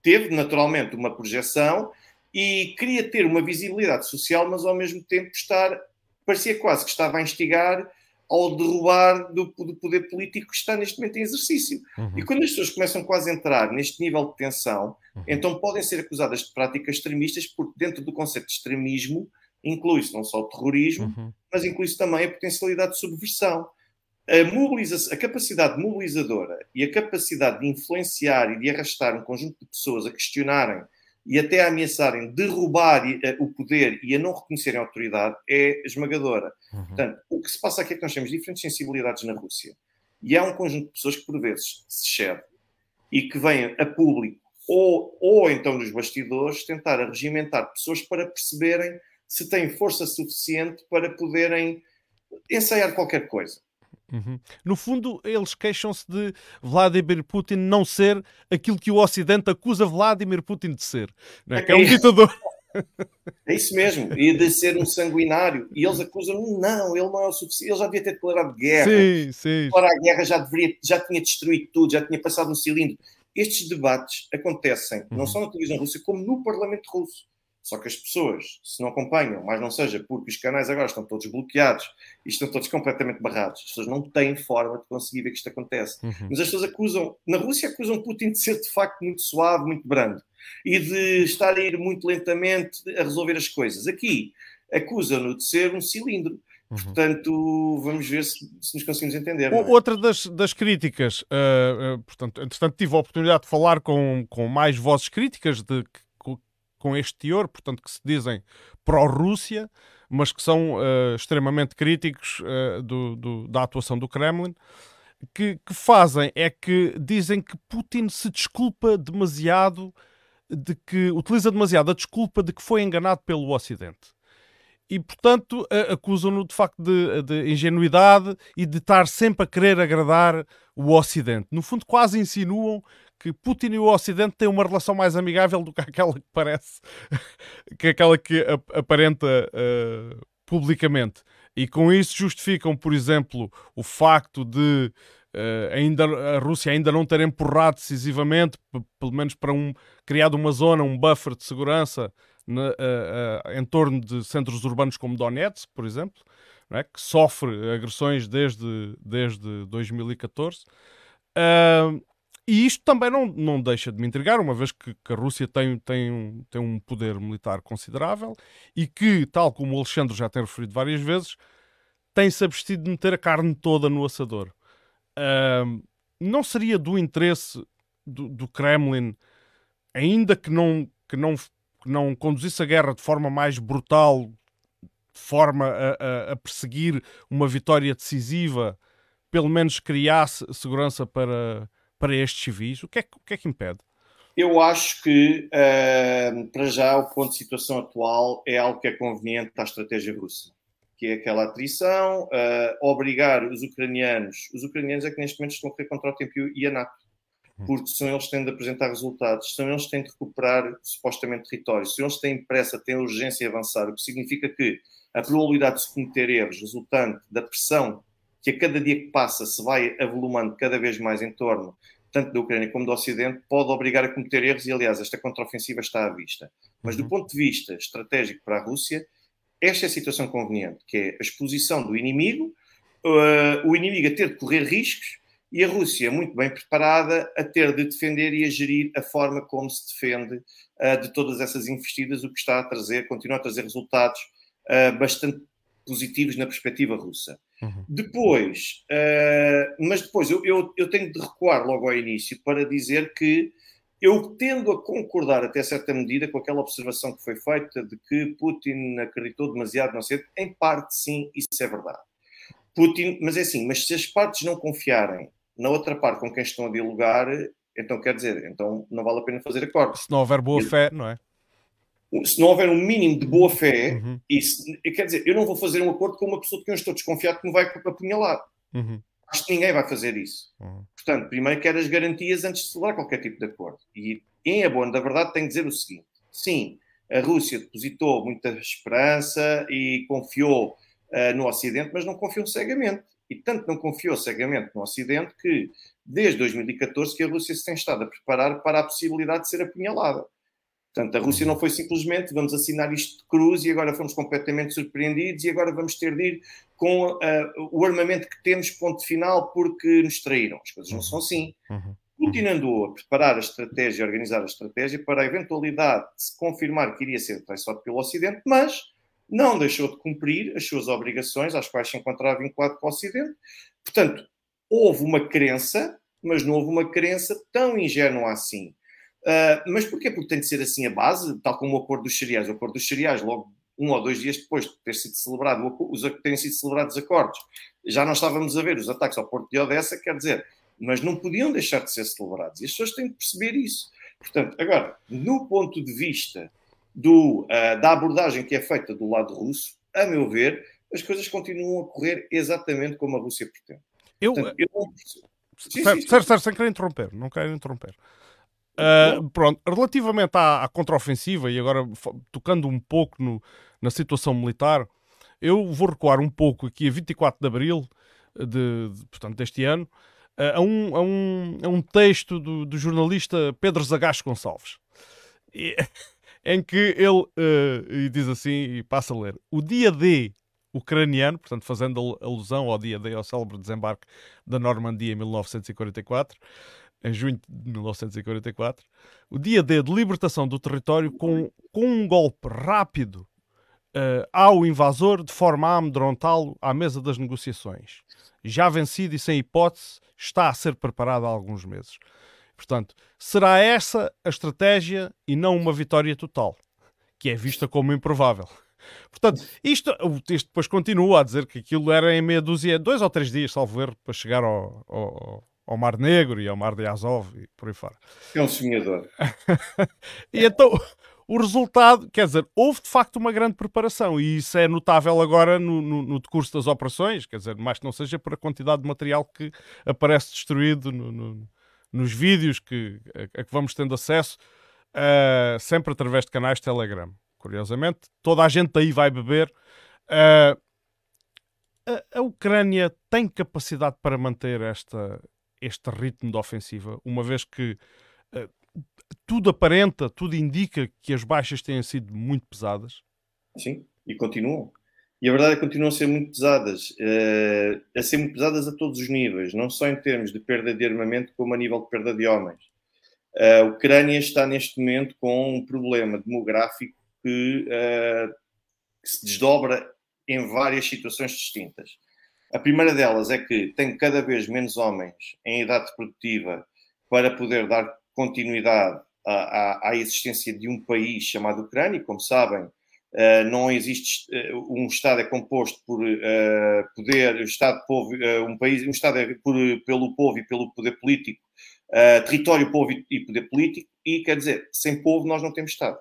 teve naturalmente uma projeção e queria ter uma visibilidade social, mas ao mesmo tempo estar, parecia quase que estava a instigar ao derrubar do, do poder político que está neste momento em exercício. Uhum. E quando as pessoas começam quase a entrar neste nível de tensão, uhum. então podem ser acusadas de práticas extremistas, porque dentro do conceito de extremismo inclui-se não só o terrorismo, uhum. mas inclui-se também a potencialidade de subversão. A, a capacidade mobilizadora e a capacidade de influenciar e de arrastar um conjunto de pessoas a questionarem e até a ameaçarem derrubar eh, o poder e a não reconhecerem a autoridade é esmagadora. Uhum. Portanto, o que se passa aqui é que nós temos diferentes sensibilidades na Rússia. E há um conjunto de pessoas que, por vezes, se excede e que vêm a público ou, ou então nos bastidores tentar regimentar pessoas para perceberem se têm força suficiente para poderem ensaiar qualquer coisa. Uhum. No fundo, eles queixam-se de Vladimir Putin não ser aquilo que o Ocidente acusa Vladimir Putin de ser, é? que é um é ditador. É isso mesmo, e de ser um sanguinário. E eles acusam não, ele não é o suficiente, ele já devia ter declarado guerra. Sim, sim. Declarar a guerra já, deveria, já tinha destruído tudo, já tinha passado no cilindro. Estes debates acontecem uhum. não só na televisão russa, como no Parlamento russo. Só que as pessoas, se não acompanham, mas não seja porque os canais agora estão todos bloqueados e estão todos completamente barrados, as pessoas não têm forma de conseguir ver que isto acontece. Uhum. Mas as pessoas acusam, na Rússia acusam Putin de ser de facto muito suave, muito brando e de estar a ir muito lentamente a resolver as coisas. Aqui acusam-no de ser um cilindro. Uhum. Portanto, vamos ver se, se, nos conseguimos entender. É? Outra das, das críticas, uh, uh, portanto, entretanto, tive a oportunidade de falar com, com mais vozes críticas de com este teor, portanto, que se dizem pró-Rússia, mas que são uh, extremamente críticos uh, do, do, da atuação do Kremlin, que, que, fazem é que dizem que Putin se desculpa demasiado, de que utiliza demasiado a desculpa de que foi enganado pelo Ocidente. E, portanto, acusam-no de facto de, de ingenuidade e de estar sempre a querer agradar o Ocidente. No fundo, quase insinuam que Putin e o Ocidente têm uma relação mais amigável do que aquela que parece, *laughs* que aquela que aparenta uh, publicamente. E com isso justificam, por exemplo, o facto de uh, ainda, a Rússia ainda não ter empurrado decisivamente, pelo menos para um, criado uma zona, um buffer de segurança na, uh, em torno de centros urbanos como Donetsk, por exemplo, é? que sofre agressões desde, desde 2014. Uh, e isto também não, não deixa de me intrigar, uma vez que, que a Rússia tem, tem, tem um poder militar considerável e que, tal como o Alexandre já tem referido várias vezes, tem-se abstido de meter a carne toda no assador. Uh, não seria do interesse do, do, Kremlin, ainda que não, que, não, que não conduzisse a guerra de forma mais brutal, de forma a, a, a perseguir uma vitória decisiva, pelo menos criasse segurança para para estes civis? O que é, o que, é que impede? Eu acho que, uh, para já, o ponto de situação atual é algo que é conveniente à estratégia russa, que é aquela atrição, uh, obrigar os ucranianos, os ucranianos é que neste momento estão a correr contra o tempo e a NATO, hum. porque são eles que têm de apresentar resultados, são eles que têm de recuperar supostamente territórios, se eles têm pressa, têm urgência em avançar, o que significa que a probabilidade de se cometer erros resultante da pressão que a cada dia que passa se vai avolumando cada vez mais em torno tanto da Ucrânia como do Ocidente, pode obrigar a cometer erros e, aliás, esta contraofensiva está à vista. Mas do uhum. ponto de vista estratégico para a Rússia, esta é a situação conveniente, que é a exposição do inimigo, uh, o inimigo a ter de correr riscos e a Rússia muito bem preparada a ter de defender e a gerir a forma como se defende uh, de todas essas investidas, o que está a trazer, continua a trazer resultados uh, bastante positivos na perspectiva russa. Uhum. Depois, uh, mas depois eu, eu, eu, tenho de recuar logo ao início para dizer que eu tendo a concordar até certa medida com aquela observação que foi feita de que Putin acreditou demasiado, não sei, em parte sim, isso é verdade. Putin, mas é assim, mas se as partes não confiarem na outra parte com quem estão a dialogar, então quer dizer, então não vale a pena fazer acordos. Se não houver boa fé, não é? Se não houver um mínimo de boa fé, uhum. isso, quer dizer, eu não vou fazer um acordo com uma pessoa de quem eu estou desconfiado que me vai apunhalar. Uhum. Acho que ninguém vai fazer isso. Uhum. Portanto, primeiro quero as garantias antes de celebrar qualquer tipo de acordo. E em abono da verdade tenho que dizer o seguinte: sim, a Rússia depositou muita esperança e confiou uh, no Ocidente, mas não confiou cegamente. E tanto não confiou cegamente no Ocidente que, desde 2014, que a Rússia se tem estado a preparar para a possibilidade de ser apunhalada. Portanto, a Rússia não foi simplesmente vamos assinar isto de cruz e agora fomos completamente surpreendidos e agora vamos ter de ir com uh, o armamento que temos, ponto final, porque nos traíram. As coisas não são assim. Uhum. Continuando a preparar a estratégia, a organizar a estratégia para a eventualidade de se confirmar que iria ser traiçoado pelo Ocidente, mas não deixou de cumprir as suas obrigações às quais se encontrava vinculado com o Ocidente. Portanto, houve uma crença, mas não houve uma crença tão ingênua assim Uh, mas porquê? Porque tem de ser assim a base, tal como o acordo dos cereais. O acordo dos cereais, logo um ou dois dias depois de ter sido celebrado, os, terem sido celebrados os acordos, já não estávamos a ver os ataques ao Porto de Odessa, quer dizer, mas não podiam deixar de ser celebrados. E as pessoas têm de perceber isso. Portanto, agora, no ponto de vista do, uh, da abordagem que é feita do lado russo, a meu ver, as coisas continuam a correr exatamente como a Rússia pretende. Eu, Portanto, eu não... Sim, certo, sim, certo, certo, sem querer interromper, não quero interromper. Uh, pronto, relativamente à, à contraofensiva, e agora tocando um pouco no, na situação militar, eu vou recuar um pouco aqui a 24 de abril de, de portanto, deste ano, uh, a, um, a, um, a um texto do, do jornalista Pedro Zagacho Gonçalves, *laughs* e, em que ele uh, diz assim, e passa a ler: O dia D ucraniano, portanto, fazendo alusão ao dia D, ao célebre desembarque da Normandia em 1944 em junho de 1944, o dia D de libertação do território com, com um golpe rápido uh, ao invasor de forma a amedrontá-lo à mesa das negociações. Já vencido e sem hipótese, está a ser preparado há alguns meses. Portanto, será essa a estratégia e não uma vitória total, que é vista como improvável. Portanto, isto, o texto depois continua a dizer que aquilo era em meia dúzia, dois ou três dias, salvo ver, para chegar ao, ao, ao Mar Negro e ao Mar de Azov e por aí fora. É um sonhador. *laughs* e então, o resultado, quer dizer, houve de facto uma grande preparação e isso é notável agora no, no, no decurso das operações, quer dizer, mais que não seja por a quantidade de material que aparece destruído no, nos vídeos que, a, a, que vamos tendo acesso, uh, sempre através de canais de Telegram. Curiosamente, toda a gente aí vai beber. Uh, a, a Ucrânia tem capacidade para manter esta, este ritmo de ofensiva, uma vez que uh, tudo aparenta, tudo indica que as baixas têm sido muito pesadas. Sim, e continuam. E a verdade é que continuam a ser muito pesadas, uh, a ser muito pesadas a todos os níveis, não só em termos de perda de armamento, como a nível de perda de homens. A Ucrânia está neste momento com um problema demográfico que, uh, que se desdobra em várias situações distintas. A primeira delas é que tem cada vez menos homens em idade produtiva para poder dar continuidade à, à, à existência de um país chamado Ucrânia. Como sabem, Uh, não existe uh, um Estado é composto por uh, poder, Estado, povo, um país, um Estado é por, pelo povo e pelo poder político, território, povo e, poder político, e quer dizer, sem povo nós não temos Estado.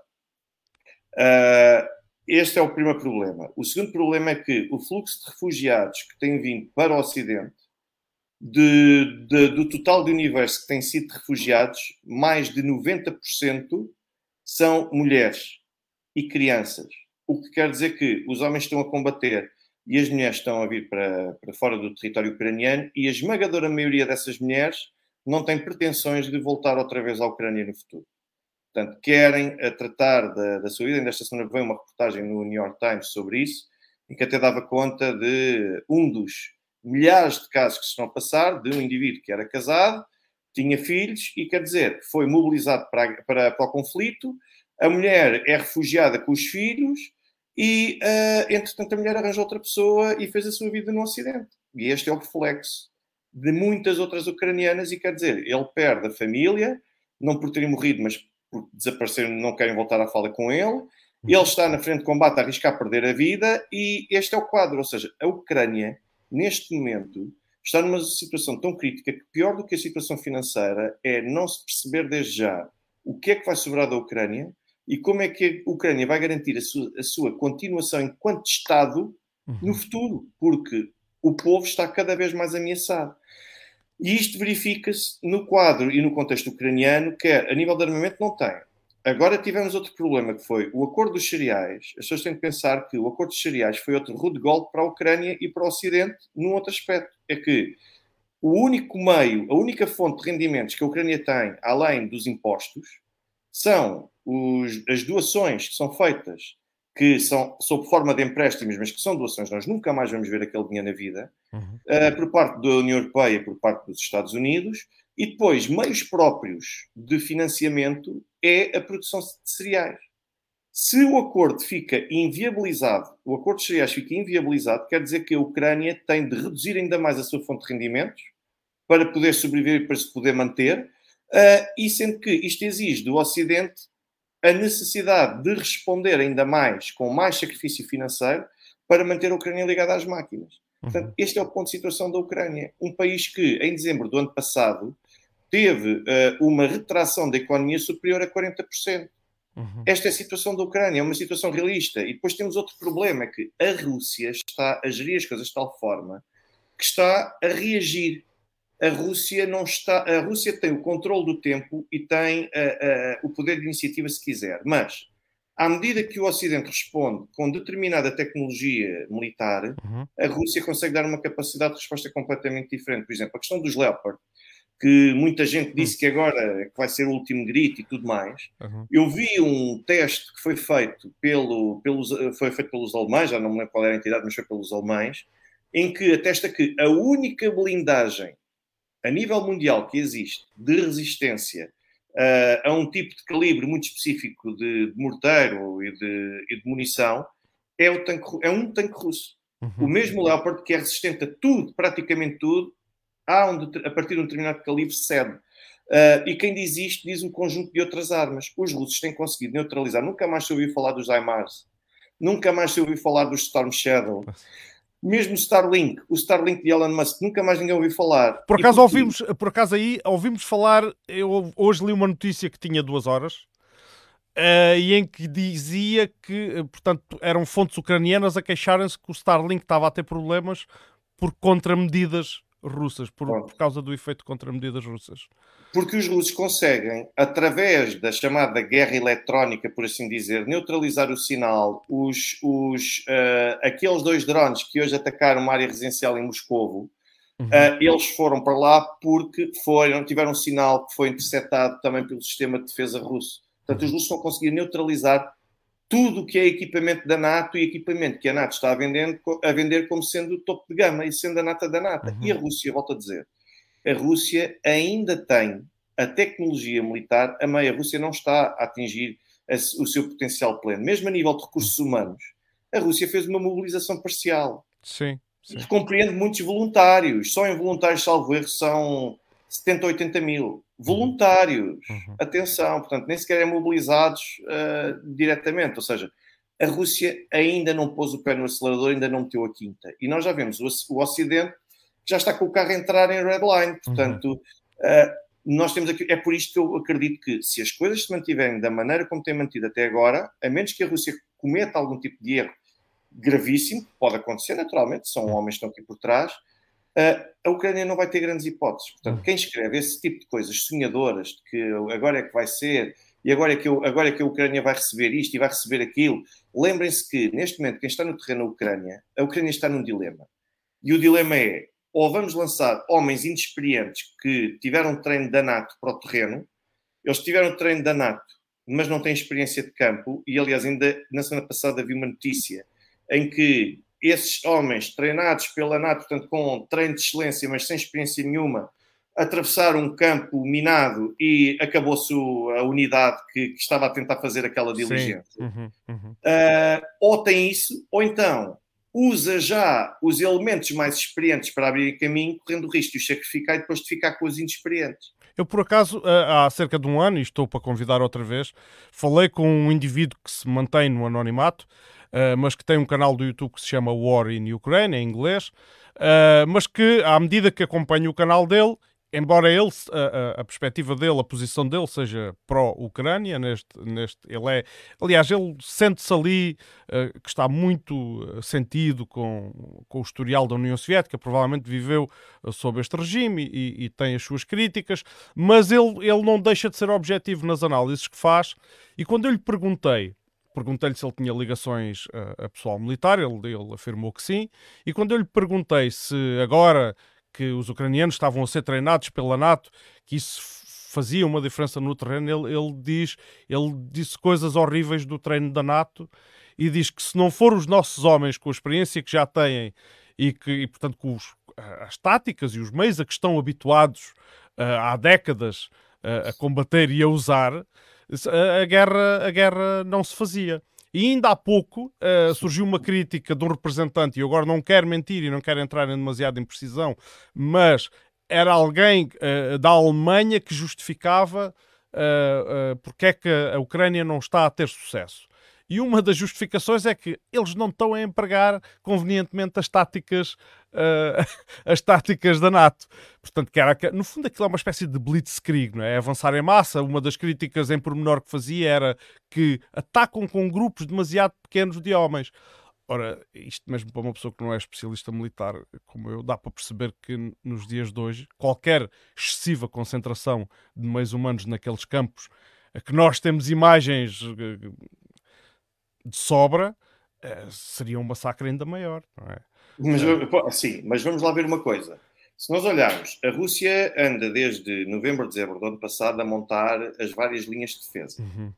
Este é o primeiro problema. O segundo problema é que o fluxo de refugiados que tem vindo para o Ocidente, de, de, do total do universo que tem sido refugiados, mais de 90% são mulheres e crianças. O que quer dizer que os homens estão a combater e as mulheres estão a vir para, para fora do território ucraniano e a esmagadora maioria dessas mulheres não tem pretensões de voltar outra vez à Ucrânia no futuro. Portanto, querem a tratar da, da sua vida. Ainda esta semana veio uma reportagem no New York Times sobre isso, em que até dava conta de um dos milhares de casos que se estão a passar de um indivíduo que era casado, tinha filhos e, quer dizer, foi mobilizado para, para, para o conflito, a mulher é refugiada com os filhos e, uh, entretanto, a mulher arranjou outra pessoa e fez a sua vida no Ocidente. E este é o reflexo de muitas outras ucranianas e, quer dizer, ele perde a família, não por terem morrido, mas porque desapareceram, não querem voltar à fala com ele. Uhum. Ele está na frente de combate a arriscar perder a vida e este é o quadro. Ou seja, a Ucrânia, neste momento, está numa situação tão crítica que, pior do que a situação financeira, é não se perceber desde já o que é que vai sobrar da Ucrânia e como é que a Ucrânia vai garantir a sua, a sua continuação enquanto Estado uhum. no futuro, porque o povo está cada vez mais ameaçado. E isto verifica-se no quadro e no contexto ucraniano, que é, a nível de armamento não tem. agora tivemos outro problema que foi o acordo dos cereais. As pessoas têm de pensar que o acordo dos cereais foi outro rude golpe para a Ucrânia e para o Ocidente num outro aspecto. É que o único meio, a única fonte de rendimentos que a Ucrânia tem, além dos impostos, são os, as doações que são feitas, que são sob forma de empréstimos, mas que são doações, nós nunca mais vamos ver aquele dinheiro na vida, uhum. uh, por parte da União Europeia, por parte dos Estados Unidos, e depois meios próprios de financiamento é a produção de cereais. Se o acordo fica inviabilizado, o acordo de cereais fica inviabilizado, quer dizer que a Ucrânia tem de reduzir ainda mais a sua fonte de rendimentos para poder sobreviver e para se poder manter, uh, e sendo que isto exige do Ocidente a necessidade de responder ainda mais, com mais sacrifício financeiro, para manter a Ucrânia ligada às máquinas. Uhum. Portanto, este é o ponto de situação da Ucrânia. Um país que, em dezembro do ano passado, teve uh, uma retração da economia superior a 40%. Uhum. Esta é a situação da Ucrânia, é uma situação realista. E depois temos outro problema, é que a Rússia está a gerir as coisas de tal forma que está a reagir a Rússia não está. A Rússia tem o controle do tempo e tem uh, uh, o poder de iniciativa se quiser, mas à medida que o Ocidente responde com determinada tecnologia militar, uhum. a Rússia consegue dar uma capacidade de resposta completamente diferente. Por exemplo, a questão dos Leopard, que muita gente uhum. disse uhum. que agora que vai ser o último grito e tudo mais. Uhum. Eu vi um teste que foi feito, pelo, pelos, foi feito pelos alemães, já não me lembro qual era a entidade, mas foi pelos alemães, em que atesta que a única blindagem a nível mundial que existe de resistência uh, a um tipo de calibre muito específico de, de morteiro e de, e de, munição é, tanque, é um tanque russo. Uhum. O mesmo Leopard, que é resistente a tudo, praticamente tudo, há um, a partir de um determinado calibre cede. Uh, e quem diz isto diz um conjunto de outras armas. Os russos têm conseguido neutralizar. Nunca mais se ouviu falar dos HIMARS. Nunca mais se ouviu falar dos Storm Shadow mesmo Starlink, o Starlink de Elon Musk, nunca mais ninguém ouviu falar. Por acaso ouvimos, por acaso aí ouvimos falar, eu hoje li uma notícia que tinha duas horas, uh, e em que dizia que, eh, portanto, eram fontes ucranianas a queixarem-se que o Starlink estava a ter problemas por contramedidas russas, por, por causa do efeito contramedidas russas porque os russos conseguem, através da chamada guerra eletrónica, por assim dizer, neutralizar o sinal. Os, os, uh, aqueles dois drones que hoje atacaram uma área residencial em Moscovo, uhum. uh, eles foram para lá porque foram, tiveram um sinal que foi interceptado também pelo sistema de defesa russo. Portanto, os russos vão conseguir neutralizar tudo o que é equipamento da NATO e equipamento que a NATO está a vender, a vender como sendo o topo de gama e sendo a nata da NATO. Uhum. E a Rússia, volto a dizer, a Rússia ainda tem a tecnologia militar, a meia Rússia não está a atingir a, o seu potencial pleno. Mesmo a nível de recursos hum. humanos, a Rússia fez uma mobilização parcial. Sim. sim. Compreende muitos voluntários. Só em voluntários, salvo erro, são 70, 80 mil. Voluntários. Uhum. Atenção, portanto, nem sequer é mobilizados uh, diretamente. Ou seja, a Rússia ainda não pôs o pé no acelerador, ainda não meteu a quinta. E nós já vemos o, o Ocidente já está com o carro a entrar em red line. Portanto, uhum. uh, nós temos aqui, é por isto que eu acredito que se as coisas se mantiverem da maneira como têm mantido até agora, a menos que a Rússia cometa algum tipo de erro gravíssimo, pode acontecer naturalmente, são homens que estão aqui por trás, a Ucrânia não vai ter grandes hipóteses. Portanto, quem escreve esse tipo de coisas sonhadoras, de que agora é que vai ser, e agora é que, eu, agora é que a Ucrânia vai receber isto e vai receber aquilo, lembrem-se que, neste momento, quem está no terreno da Ucrânia, a Ucrânia está num dilema. E o dilema é, ou vamos lançar homens inexperientes que tiveram treino da NATO para o terreno, eles tiveram treino da NATO, mas não têm experiência de campo, e aliás, ainda na semana passada vi uma notícia em que esses homens treinados pela NATO, portanto, com treino de excelência, mas sem experiência nenhuma, atravessaram um campo minado e acabou-se a unidade que, que, estava a tentar fazer aquela diligência. Uhum, uhum. Uh, ou tem isso, ou então usa já os elementos mais experientes para abrir caminho, correndo o risco de os sacrificar e depois de ficar com os inexperientes. Eu, por acaso, há cerca de um ano, e estou para convidar outra vez, falei com um indivíduo que se mantém no anonimato, mas que tem um canal do YouTube que se chama War in Ukraine, em inglês, mas que, à medida que acompanho o canal dele, embora ele, a, a, a, perspectiva dele, a posição dele seja pró-Ucrânia, neste, neste, ele é, aliás, ele sente-se ali uh, que está muito sentido com, com o historial da União Soviética, provavelmente viveu uh, sob este regime e, e, tem as suas críticas, mas ele, ele não deixa de ser objetivo nas análises que faz. E quando eu lhe perguntei, perguntei-lhe se ele tinha ligações a, pessoal militar, ele, ele afirmou que sim, e quando eu lhe perguntei se agora que os ucranianos estavam a ser treinados pela NATO, que isso fazia uma diferença no terreno, ele, ele diz, ele disse coisas horríveis do treino da NATO e diz que se não for os nossos homens com a experiência que já têm e que, e, portanto, com os, as táticas e os meios a que estão habituados uh, há décadas uh, a combater e a usar, a, guerra, a guerra não se fazia. E ainda há pouco uh, surgiu uma crítica de um representante, e eu agora não quero mentir e não quero entrar em demasiada imprecisão, mas era alguém uh, da Alemanha que justificava uh, porque é que a Ucrânia não está a ter sucesso. E uma das justificações é que eles não estão a empregar convenientemente as táticas, uh, *laughs* as táticas da NATO. Portanto, que era, no fundo, aquilo é uma espécie de blitzkrieg, não é? Avançar em massa. Uma das críticas em pormenor que fazia era que atacam com grupos demasiado pequenos de homens. Ora, isto mesmo para uma pessoa que não é especialista militar como eu, dá para perceber que nos dias de hoje qualquer excessiva concentração de meios humanos naqueles campos, que nós temos imagens eh, de sobra, uh, seria um massacre ainda maior, não é? Mas, uh, sim, mas vamos lá ver uma coisa. Se nós olharmos, a Rússia anda desde novembro, dezembro do ano passado a montar as várias linhas de defesa. Uhum.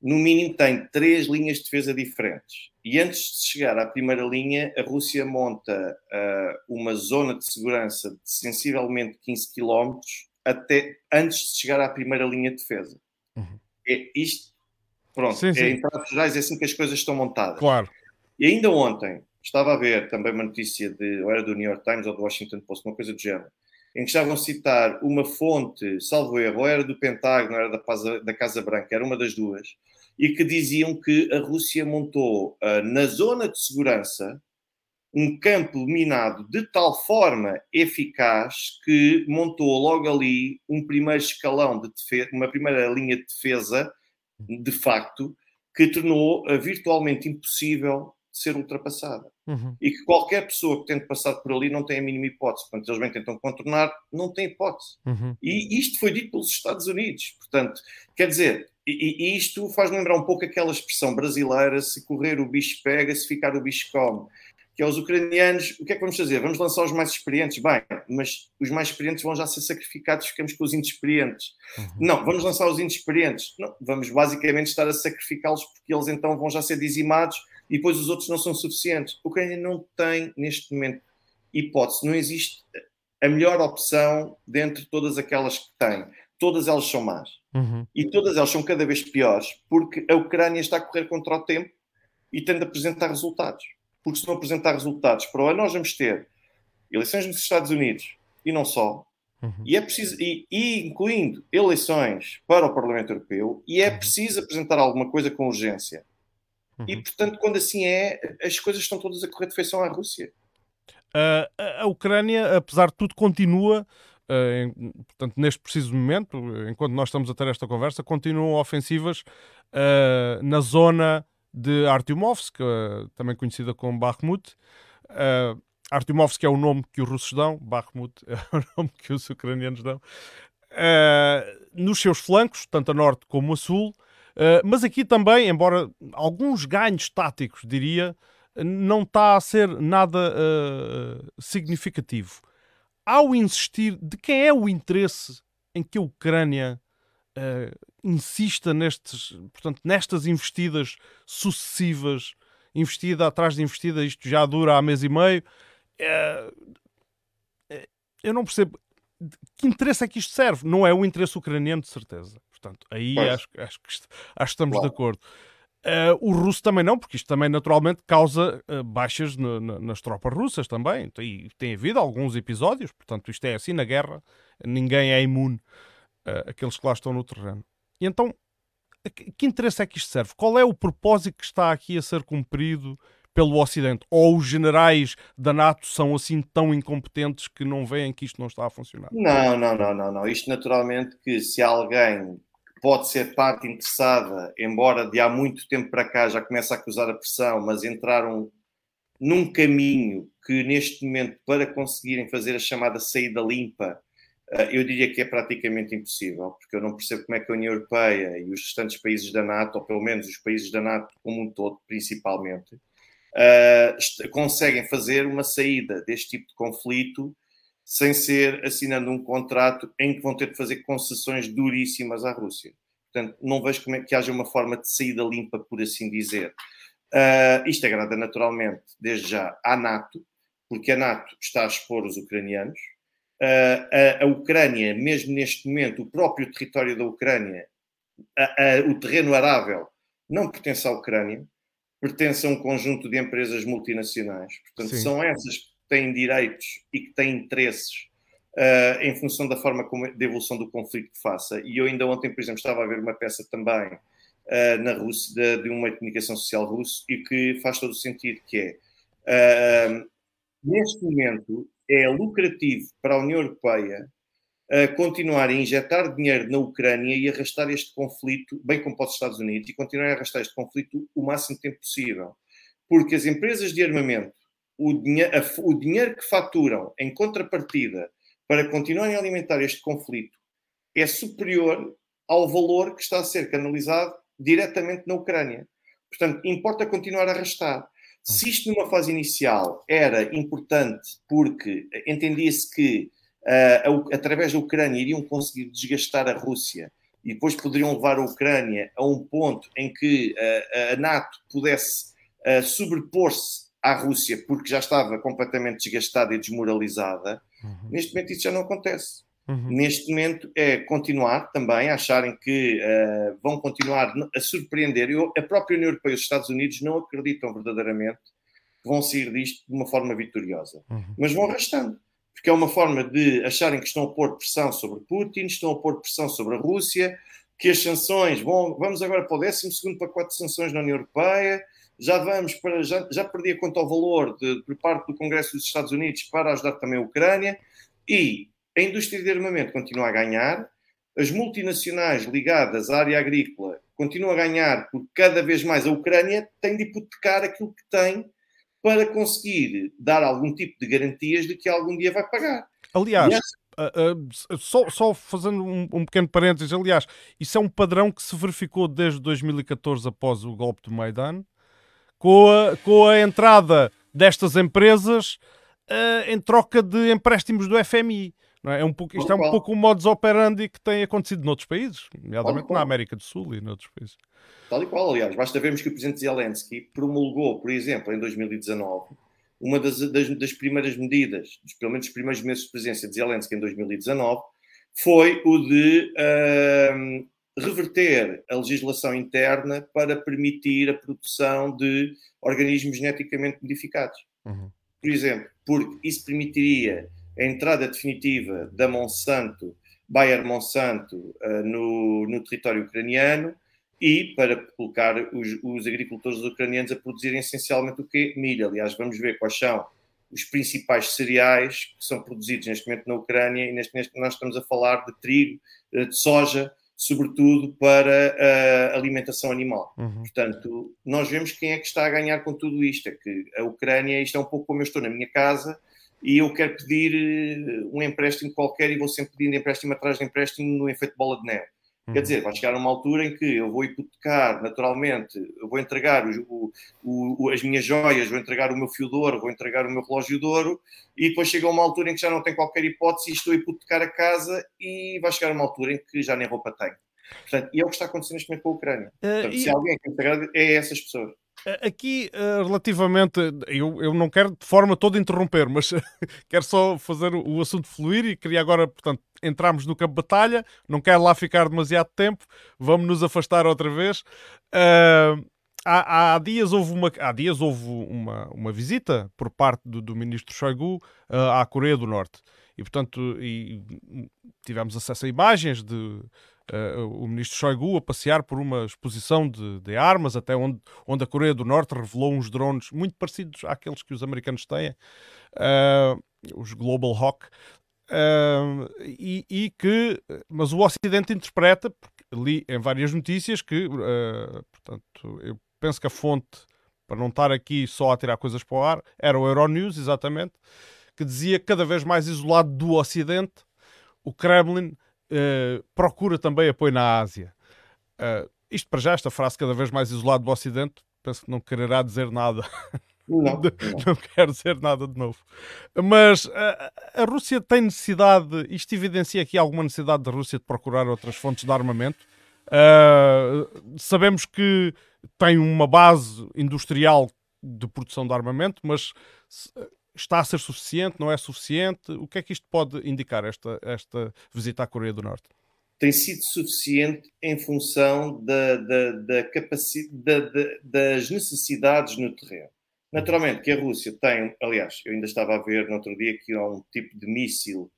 No mínimo tem três linhas de defesa diferentes. E antes de chegar à primeira linha, a Rússia monta uh, uma zona de segurança de sensivelmente 15 km até antes de chegar à primeira linha de defesa. Uhum. É, isto Pronto, sim, sim. É, em traços gerais é assim que as coisas estão montadas. Claro. E ainda ontem estava a ver também uma notícia de, ou era do New York Times ou do Washington Post, uma coisa do género, em que estavam a citar uma fonte, salvo erro, ou era do Pentágono, era da Casa, da Casa Branca, era uma das duas, e que diziam que a Rússia montou uh, na zona de segurança um campo minado de tal forma eficaz que montou logo ali um primeiro escalão de defesa, uma primeira linha de defesa de facto, que tornou virtualmente impossível de ser ultrapassada. Uhum. E que qualquer pessoa que tente passar por ali não tem a mínima hipótese. Portanto, eles bem tentam contornar, não tem hipótese. Uhum. E isto foi dito pelos Estados Unidos. Portanto, quer dizer, e, e isto faz lembrar um pouco aquela expressão brasileira: se correr o bicho pega, se ficar o bicho come que é os ucranianos, o que é que vamos fazer? Vamos lançar os mais experientes? Bem, mas os mais experientes vão já ser sacrificados, ficamos com os inexperientes. Uhum. Não, vamos lançar os inexperientes. Não, vamos basicamente estar a sacrificá-los porque eles então vão já ser dizimados e depois os outros não são suficientes. A Ucrânia não tem, neste momento, hipótese. Não existe a melhor opção dentre todas aquelas que tem. Todas elas são más. Uhum. E todas elas são cada vez piores porque a Ucrânia está a correr contra o tempo e tende a apresentar resultados porque se não apresentar resultados para o ano, nós vamos ter eleições nos Estados Unidos e não só, uhum. e é preciso, e, e, incluindo eleições para o Parlamento Europeu, e é uhum. preciso apresentar alguma coisa com urgência. Uhum. E portanto, quando assim é, as coisas estão todas a correr de feição à Rússia. Uh, a Ucrânia, apesar de tudo, continua. Uh, em, portanto, neste preciso momento, enquanto nós estamos a ter esta conversa, continuam ofensivas uh, na zona de Artymovsk, uh, também conhecida como Bakhmut. Uh, Artymovsk é o nome que os russos dão, Bakhmut *laughs* é o nome que os ucranianos dão. Uh, nos seus flancos, tanto a norte como a sul, uh, mas aqui também, embora alguns ganhos táticos, diria, não está a ser nada uh, significativo. Ao insistir, de quem é o interesse em que a Ucrânia uh, insista nestes, portanto, nestas investidas sucessivas, investida atrás de investida, isto já dura há mês e meio. Uh, eu não percebo que interesse é que isto serve. Não é o interesse ucraniano, de certeza. Portanto, aí acho, acho, que, acho que estamos claro. de acordo. Uh, o russo também não, porque isto também naturalmente causa uh, baixas no, no, nas tropas russas também. E tem havido alguns episódios, portanto, isto é assim na guerra, ninguém é imune uh, aqueles que lá estão no terreno. E então, que interesse é que isto serve? Qual é o propósito que está aqui a ser cumprido pelo Ocidente? Ou os generais da NATO são assim tão incompetentes que não veem que isto não está a funcionar? Não, não, não, não, não. Isto naturalmente que se alguém pode ser parte interessada, embora de há muito tempo para cá já comece a acusar a pressão, mas entraram num caminho que neste momento, para conseguirem fazer a chamada saída limpa, eu diria que é praticamente impossível, porque eu não percebo como é que a União Europeia e os restantes países da NATO, ou pelo menos os países da NATO como um todo, principalmente, uh, conseguem fazer uma saída deste tipo de conflito sem ser assinando um contrato em que vão ter de fazer concessões duríssimas à Rússia. Portanto, não vejo como é que haja uma forma de saída limpa, por assim dizer. Uh, isto agrada naturalmente, desde já, à NATO, porque a NATO está a expor os ucranianos. A, a, Ucrânia, mesmo neste momento, o próprio território da Ucrânia, a, o terreno arável, não pertence à Ucrânia, pertence a um conjunto de empresas multinacionais. Portanto, Sim. são essas que têm direitos e que têm interesses uh, em função da forma como, da evolução do conflito que faça. E eu ainda ontem, por exemplo, estava a ver uma peça também uh, na Rússia, de, de, uma comunicação social russo, e que faz todo o sentido, que é, uh, neste momento, é lucrativo para a União Europeia continuar a injetar dinheiro na Ucrânia e arrastar este conflito, bem como para os Estados Unidos, e continuar a arrastar este conflito o máximo tempo possível. Porque as empresas de armamento, o, dinhe o dinheiro que faturam em contrapartida para continuarem a alimentar este conflito é superior ao valor que está a ser canalizado diretamente na Ucrânia. Portanto, importa continuar a arrastar. Se isto numa fase inicial era importante porque entendia-se que uh, através da Ucrânia iriam conseguir desgastar a Rússia e depois poderiam levar a Ucrânia a um ponto em que uh, a NATO pudesse uh, sobrepor-se à Rússia porque já estava completamente desgastada e desmoralizada, uhum. neste momento isso já não acontece. Uhum. Neste momento é continuar também a acharem que uh, vão continuar a surpreender. Eu, a própria União Europeia e os Estados Unidos não acreditam verdadeiramente que vão sair disto de uma forma vitoriosa, uhum. mas vão arrastando. Porque é uma forma de acharem que estão a pôr pressão sobre Putin, estão a pôr pressão sobre a Rússia, que as sanções vão. Vamos agora para o 12 pacote de sanções na União Europeia, já vamos para. Já, já perdi a conta ao valor de, por parte do Congresso dos Estados Unidos para ajudar também a Ucrânia, e a indústria de armamento continua a ganhar, as multinacionais ligadas à área agrícola continuam a ganhar, porque cada vez mais a Ucrânia tem de hipotecar aquilo que tem para conseguir dar algum tipo de garantias de que algum dia vai pagar. Aliás, uh, uh, só, só, fazendo um, um, pequeno parênteses, aliás, isso é um padrão que se verificou desde 2014 após o golpe do Maidan, com a, com a entrada destas empresas uh, em troca de empréstimos do FMI. É? é? um pouco, isto é um pouco o modus operandi que tem acontecido noutros países, nomeadamente na América do Sul e noutros países. Tal e qual, aliás. Basta vermos que o presidente Zelensky promulgou, por exemplo, em 2019, uma das, das, das primeiras medidas, dos, pelo menos os primeiros meses de presença de Zelensky em 2019, foi o de uh, reverter a legislação interna para permitir a produção de organismos geneticamente modificados. Uhum. Por exemplo, porque isso permitiria a entrada definitiva da Monsanto, Bayer Monsanto, uh, no, no, território ucraniano e para colocar os, os, agricultores ucranianos a produzirem essencialmente o que? Milho. Aliás, vamos ver quais são os principais cereais que são produzidos neste momento na Ucrânia e neste momento nós estamos a falar de trigo, eh, de soja, sobretudo para a alimentação animal. Uhum. Portanto, nós vemos quem é que está a ganhar com tudo isto. É que a Ucrânia, isto é um pouco como eu estou na minha casa e eu quero pedir eh, um empréstimo qualquer e vou sempre pedindo empréstimo atrás de empréstimo no efeito bola de neve. Uhum. Quer dizer, vai chegar uma altura em que eu vou hipotecar, naturalmente, eu vou entregar o, o, as minhas joias, vou entregar o meu fio de ouro, vou entregar o meu relógio de ouro, e depois chega uma altura em que já não tem qualquer hipótese e estou a hipotecar a casa, e vai chegar uma altura em que já nem roupa tenho. Portanto, e é o que está acontecendo neste momento com a Ucrânia. Uh, Portanto, e... Se alguém é que é essas pessoas. Aqui, eh, relativamente, eu, eu não quero de forma toda interromper, mas *laughs* quero só fazer o assunto fluir e queria agora, portanto, entrarmos no campo de batalha. Não quero lá ficar demasiado tempo, vamos nos afastar outra vez. Uh, há, há, dias houve, uma, há dias houve uma, uma visita por parte do, do ministro Shoigu uh, à Coreia do Norte. E, portanto, e, tivemos acesso a imagens de uh, o ministro Shoigu a passear por uma exposição de, de, armas, até onde, onde a Coreia do Norte revelou uns drones muito parecidos àqueles que os americanos têm, uh, os Global Hawk. Uh, e, e, que, mas o Ocidente interpreta, li em várias notícias que, portanto, eu penso que a fonte, para não estar aqui só a tirar coisas para o ar, era o Euronews, exatamente, que dizia que cada vez mais isolado do Ocidente, o Kremlin uh, procura também apoio na Ásia. Uh, isto para já, esta frase cada vez mais isolado do Ocidente, penso que não quererá dizer nada. *laughs* Não, não. não quero dizer nada de novo. Mas a, a Rússia tem necessidade, isto evidencia aqui alguma necessidade da Rússia de procurar outras fontes de armamento. Uh, sabemos que tem uma base industrial de produção de armamento, mas está a ser suficiente, não é suficiente? O que é que isto pode indicar, esta, esta visita à Coreia do Norte? Tem sido suficiente em função da, da, da capacidade, da, das necessidades no terreno. Naturalmente que a Rússia tem, aliás, eu ainda estava a ver no outro dia que há um tipo de míssil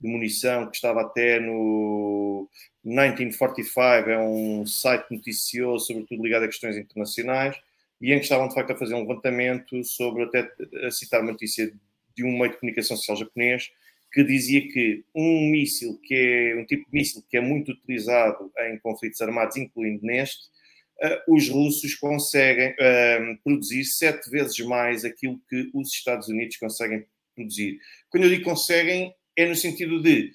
de munição que estava até no 1945, é um site noticioso, sobretudo ligado a questões internacionais, e em que estavam de facto a fazer um levantamento sobre, até a citar uma notícia de um meio de comunicação social japonês, que dizia que um míssil, que é um tipo de míssil que é muito utilizado em conflitos armados, incluindo neste, uh, os russos conseguem uh, produzir sete vezes mais aquilo que os Estados Unidos conseguem produzir. Quando eu digo conseguem, é no sentido de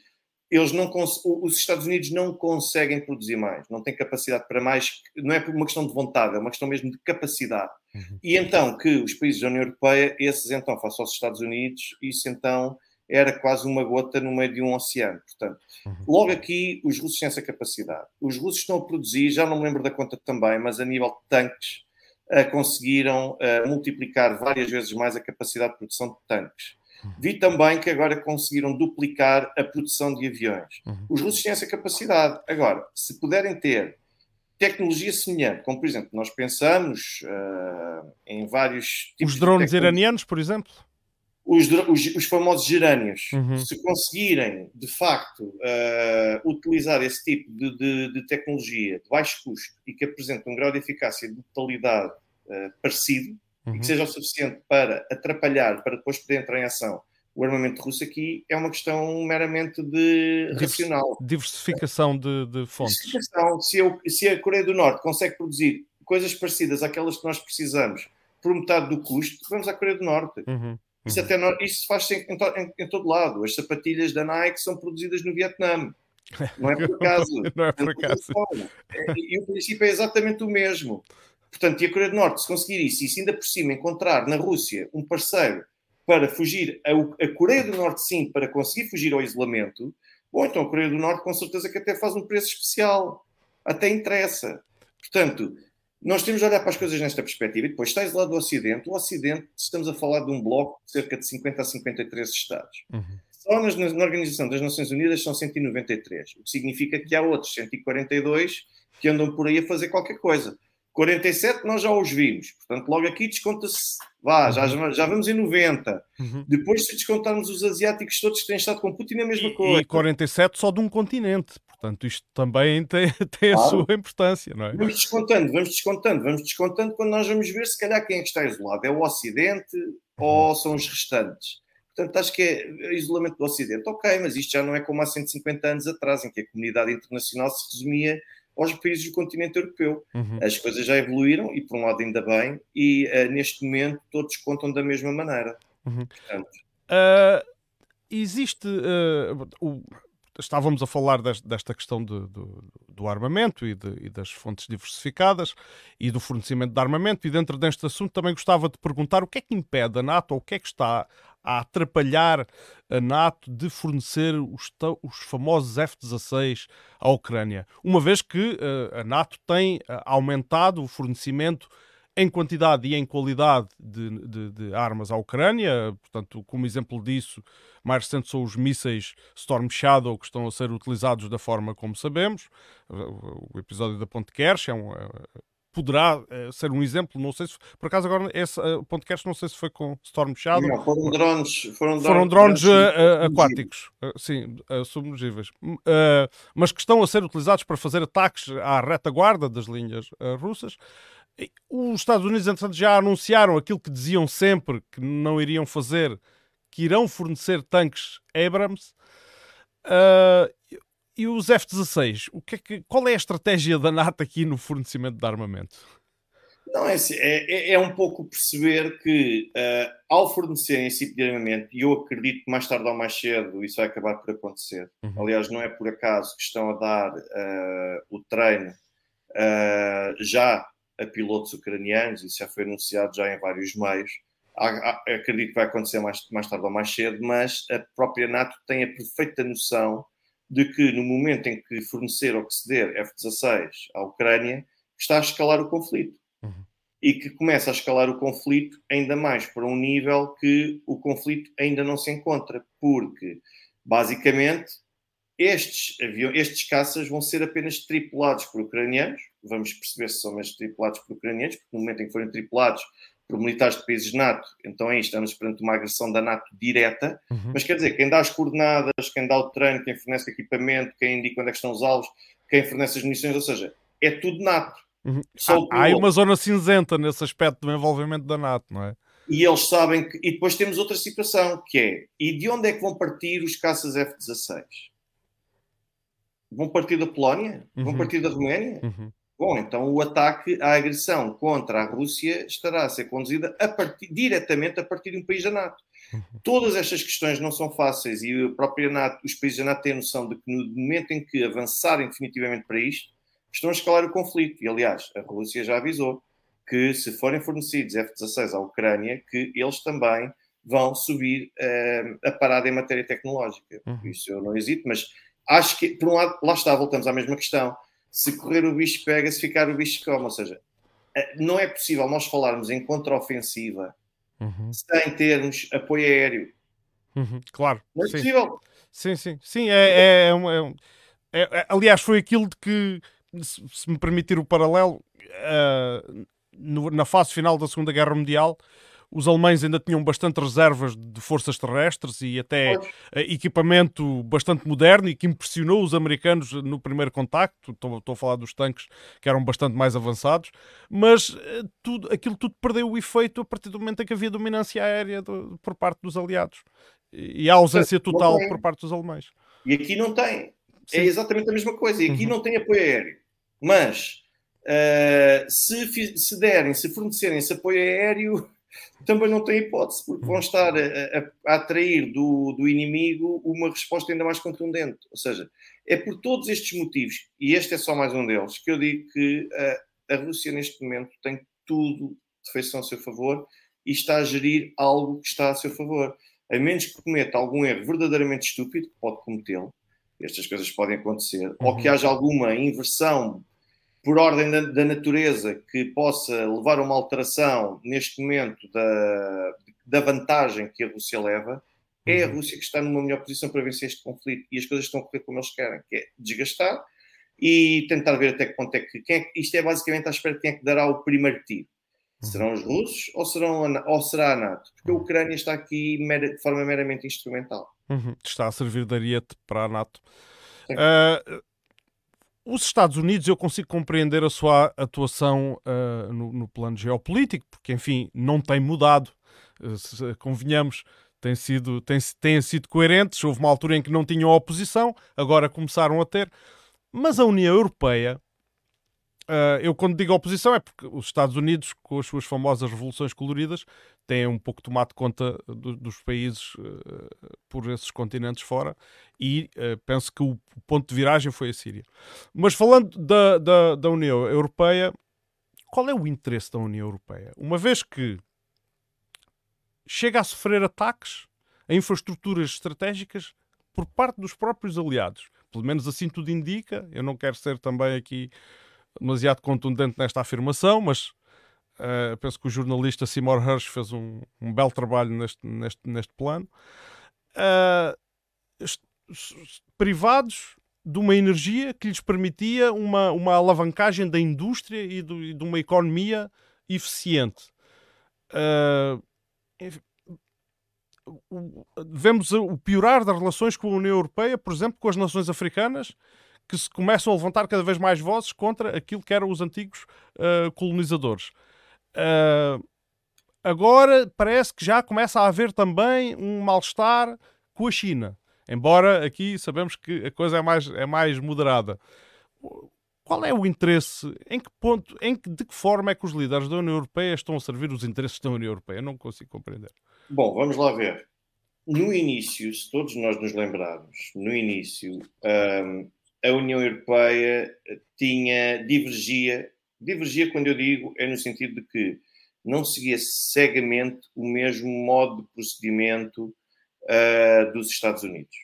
eles não os Estados Unidos não conseguem produzir mais, não têm capacidade para mais, não é por uma questão de vontade, é uma questão mesmo de capacidade. Uhum. E então que os países da União Europeia, esses então, face aos Estados Unidos, isso então era quase uma gota no meio de um oceano. Portanto, uhum. logo aqui os russos têm essa capacidade. Os russos estão a produzir, já não me lembro da conta também, mas a nível de tanques, uh, conseguiram uh, multiplicar várias vezes mais a capacidade de produção de tanques. Vi também que agora conseguiram duplicar a produção de aviões. Uhum. Os russos têm essa capacidade. Agora, se puderem ter tecnologia semelhante, como por exemplo, nós pensamos uh, em vários tipos Os drones iranianos, por exemplo? Os, os, os famosos gerânios, uhum. se conseguirem de facto uh, utilizar esse tipo de, de, de, tecnologia de baixo custo e que apresente um grau de eficácia e de totalidade uh, parecido, uhum. e que uhum. seja o suficiente para atrapalhar, para depois poder entrar em ação o armamento russo aqui é uma questão meramente de racional. Diversificação de, de fontes. Diversificação. Se, eu, se, a Coreia do Norte consegue produzir coisas parecidas àquelas que nós precisamos por metade do custo, vamos à Coreia do Norte. Uhum. Isso, uhum. até, isso faz-se em, em, em, todo lado. As sapatilhas da Nike são produzidas no Vietnã. *laughs* Não é por acaso. Não é por acaso. E o princípio é exatamente o mesmo. Portanto, e a Coreia do Norte, se conseguir isso, e se ainda por cima encontrar na Rússia um parceiro para fugir, a, a Coreia do Norte sim, para conseguir fugir ao isolamento, bom, então a Coreia do Norte com certeza que até faz um preço especial. Até interessa. Portanto, nós temos de olhar para as coisas nesta perspectiva. E depois, está isolado do Ocidente. O Ocidente, estamos a falar de um bloco de cerca de 50 a 53 Estados. Uhum. Só nas, na Organização das Nações Unidas são 193, o que significa que há outros 142 que andam por aí a fazer qualquer coisa. 47 nós já os vimos, portanto, logo aqui desconta-se, vá, já, uhum. já vamos em 90. Uhum. Depois, se descontarmos os asiáticos todos que têm estado com Putin, é a mesma e, coisa. E 47 só de um continente, portanto, isto também *laughs* tem, tem claro. a sua importância, não é? Vamos descontando, vamos descontando, vamos descontando quando nós vamos ver se calhar quem é que está isolado, é o Ocidente uhum. ou são os restantes. Portanto, acho que é isolamento do Ocidente. Ok, mas isto já não é como há 150 anos atrás, em que a comunidade internacional se resumia aos países do continente europeu. Uhum. As coisas já evoluíram e, por um lado, ainda bem, e uh, neste momento todos contam da mesma maneira. Uhum. Portanto, uh, existe. Uh, o, estávamos a falar desta, questão de, de, do armamento e, de, e, das fontes diversificadas e do fornecimento de armamento, e dentro deste assunto também gostava de perguntar o que é que impede a NATO, ou o que é que está a atrapalhar a NATO de fornecer os, os famosos F-16 à Ucrânia, uma vez que uh, a NATO tem uh, aumentado o fornecimento em quantidade e em qualidade de, de, de, armas à Ucrânia. Portanto, como exemplo disso, mais recente são os mísseis Storm Shadow que estão a ser utilizados da forma como sabemos. O episódio da Ponte Kersh é um, é, poderá uh, ser um exemplo. Não sei se, por acaso, agora esse uh, podcast, não sei se foi com Storm Shadow. Não, foram drones, foram drones, foram drones uh, aquáticos, sim, submergíveis, mas que estão a ser utilizados para fazer ataques à retaguarda das linhas russas. Os Estados Unidos, entretanto, já anunciaram aquilo que diziam sempre que não iriam fazer, que irão fornecer tanques Abrams. Uh, e os F-16, o que é que, qual é a estratégia da NATO aqui no fornecimento de armamento? Não, é, assim, é, é, é um pouco perceber que uh, ao fornecerem esse tipo de armamento, e eu acredito que mais tarde ou mais cedo isso vai acabar por acontecer. Uhum. Aliás, não é por acaso que estão a dar uh, o treino uh, já a pilotos ucranianos, isso já foi anunciado já em vários meios. acredito que vai acontecer mais, mais tarde ou mais cedo, mas a própria NATO tem a perfeita noção de que no momento em que fornecer ou que ceder F-16 à Ucrânia, está a escalar o conflito. Uhum. E que começa a escalar o conflito ainda mais para um nível que o conflito ainda não se encontra, porque basicamente estes, aviões, estes caças vão ser apenas tripulados por ucranianos, vamos perceber se são mesmo tripulados por ucranianos, porque no momento em que forem tripulados por militares de países NATO, então aí estamos perante uma agressão da NATO direta, uhum. mas quer dizer, quem dá as coordenadas, quem dá o treino, quem fornece equipamento, quem indica onde é que estão os alvos, quem fornece as munições, ou seja, é tudo NATO. Uhum. Há, há uma zona cinzenta nesse aspecto do envolvimento da NATO, não é? E eles sabem que. E depois temos outra situação, que é: e de onde é que vão partir os caças F-16? Vão partir da Polónia? Uhum. Vão partir da Roménia? Uhum. Bom, então o ataque, a agressão contra a Rússia estará a ser conduzida a partir, diretamente a partir de um país da NATO. Uhum. Todas estas questões não são fáceis e a própria NATO, os países da NATO têm noção de que no momento em que avançarem definitivamente para isto, estão a escalar o conflito. E aliás, a Rússia já avisou que se forem fornecidos F-16 à Ucrânia, que eles também vão subir uh, a parada em matéria tecnológica. Uhum. Isso eu não hesito, mas acho que, por um lado, lá está, voltamos à mesma questão se correr o bicho pega, se ficar o bicho come. Ou seja, eh, não é possível nós falarmos em contraofensiva uhum. sem termos apoio aéreo. Uhum, claro. Não é sim. possível. Sim, sim. Sim, é, é, é, um, é, é aliás, foi aquilo de que, se, se me permitir o paralelo, uh, no, na fase final da Segunda Guerra Mundial, os alemães ainda tinham bastante reservas de forças terrestres e até eh, equipamento bastante moderno e que impressionou os americanos no primeiro contacto. Estou, estou a falar dos tanques que eram bastante mais avançados, mas eh, tudo, aquilo tudo perdeu o efeito a partir do momento em que havia dominância aérea do, por parte dos aliados e a ausência total por parte dos alemães. E aqui não tem. É Sim. É exatamente a mesma coisa. E aqui uhum. não tem apoio aéreo. Mas uh, se, se derem, se fornecerem esse apoio aéreo também não tem hipótese, porque vão estar a, a, a, atrair do, do inimigo uma resposta ainda mais contundente. Ou seja, é por todos estes motivos, e este é só mais um deles, que eu digo que a, a Rússia neste momento tem tudo de feição a seu favor e está a gerir algo que está a seu favor. A menos que cometa algum erro verdadeiramente estúpido, que pode cometê-lo, estas coisas podem acontecer, uhum. ou que haja alguma inversão por ordem da, da, natureza que possa levar a uma alteração neste momento da, da vantagem que a Rússia leva, é a uhum. Rússia que está numa melhor posição para vencer este conflito e as coisas estão a correr como eles querem, que é desgastar e tentar ver até que ponto é que. Quem é, isto é basicamente à espera de quem é que dará o primeiro tiro. Uhum. Serão os russos ou, serão a, ou será a NATO? Porque a uhum. Ucrânia está aqui mera, de forma meramente instrumental. Uhum. Está a servir de ariete para a NATO. Uh, os Estados Unidos, eu consigo compreender a sua atuação uh, no, no, plano geopolítico, porque, enfim, não tem mudado. Uh, se, convenhamos, têm sido, têm, têm sido coerentes. Houve uma altura em que não tinham oposição, agora começaram a ter. Mas a União Europeia eu, quando digo oposição, é porque os Estados Unidos, com as suas famosas revoluções coloridas, têm um pouco tomado conta do, dos países uh, por esses continentes fora e uh, penso que o ponto de viragem foi a Síria. Mas falando da, da, da União Europeia, qual é o interesse da União Europeia? Uma vez que chega a sofrer ataques a infraestruturas estratégicas por parte dos próprios aliados. Pelo menos assim tudo indica. Eu não quero ser também aqui demasiado contundente nesta afirmação, mas uh, penso que o jornalista Seymour Hersh fez um, um belo trabalho neste, neste, neste plano. Uh, privados de uma energia que lhes permitia uma, uma alavancagem da indústria e, do, e de uma economia eficiente. Uh, vemos o piorar das relações com a União Europeia, por exemplo, com as nações africanas, que se começam a levantar cada vez mais vozes contra aquilo que eram os antigos uh, colonizadores. Uh, agora parece que já começa a haver também um mal-estar com a China. Embora aqui sabemos que a coisa é mais, é mais moderada. Qual é o interesse? Em que ponto, em que, de que forma é que os líderes da União Europeia estão a servir os interesses da União Europeia? Eu não consigo compreender. Bom, vamos lá ver. No início, se todos nós nos lembrarmos, no início, um, a União Europeia tinha, divergia, divergia quando eu digo, é no sentido de que não seguia cegamente o mesmo modo de procedimento uh, dos Estados Unidos.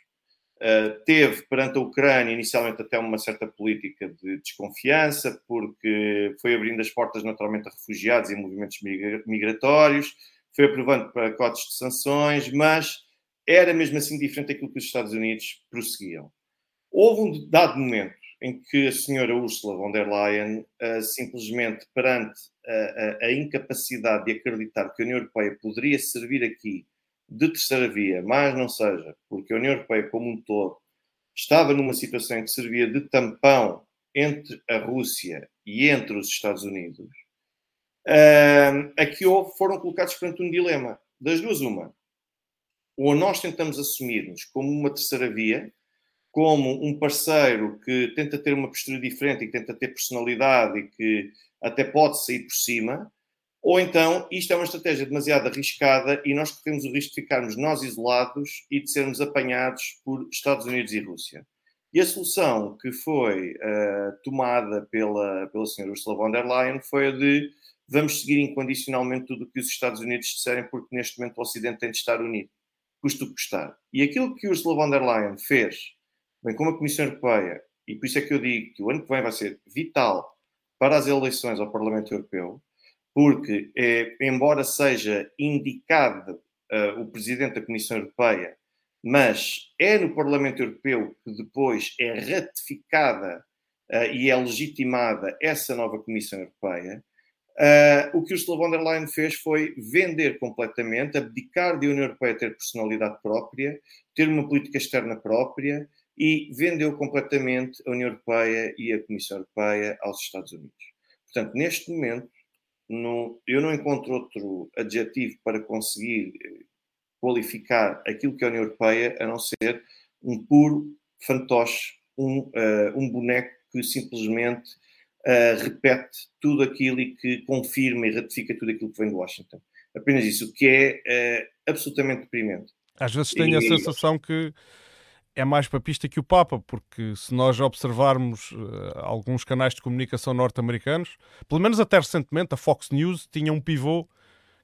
Uh, teve perante a Ucrânia inicialmente até uma certa política de desconfiança, porque foi abrindo as portas naturalmente a refugiados e movimentos migratórios, foi aprovando pacotes de sanções, mas era mesmo assim diferente daquilo que os Estados Unidos prosseguiam. Houve um dado momento em que a senhora Ursula von der Leyen, uh, simplesmente perante a, a, a, incapacidade de acreditar que a União Europeia poderia servir aqui de terceira via, mas não seja, porque a União Europeia como um todo estava numa situação em que servia de tampão entre a Rússia e entre os Estados Unidos, uh, aqui foram colocados perante um dilema. Das duas, uma. Ou nós tentamos assumir-nos como uma terceira via, como um parceiro que tenta ter uma postura diferente e que tenta ter personalidade e que até pode sair por cima, ou então isto é uma estratégia demasiado arriscada e nós corremos o risco de ficarmos nós isolados e de sermos apanhados por Estados Unidos e Rússia. E a solução que foi uh, tomada pela, pela senhora Ursula von der Leyen foi a de vamos seguir incondicionalmente tudo o que os Estados Unidos disserem, porque neste momento o Ocidente tem de estar unido, custo custar. E aquilo que Ursula von der Leyen fez, bem como a Comissão Europeia, e por isso é que eu digo que o ano que vem vai ser vital para as eleições ao Parlamento Europeu, porque, é, embora seja indicado uh, o Presidente da Comissão Europeia, mas é no Parlamento Europeu que depois é ratificada uh, e é legitimada essa nova Comissão Europeia, Uh, o que Ursula von der Leyen fez foi vender completamente, abdicar de a União Europeia ter personalidade própria, ter uma política externa própria e vendeu completamente a União Europeia e a Comissão Europeia aos Estados Unidos. Portanto, neste momento, no, eu não encontro outro adjetivo para conseguir eh, qualificar aquilo que é a União Europeia a não ser um puro fantoche, um, uh, um boneco que simplesmente uh, repete tudo aquilo e que confirma e ratifica tudo aquilo que vem de Washington. Apenas isso, o que é uh, absolutamente deprimente. Às vezes tenho e, a sensação que é mais papista que o Papa, porque se nós observarmos uh, alguns canais de comunicação norte-americanos, pelo menos até recentemente, a Fox News tinha um pivô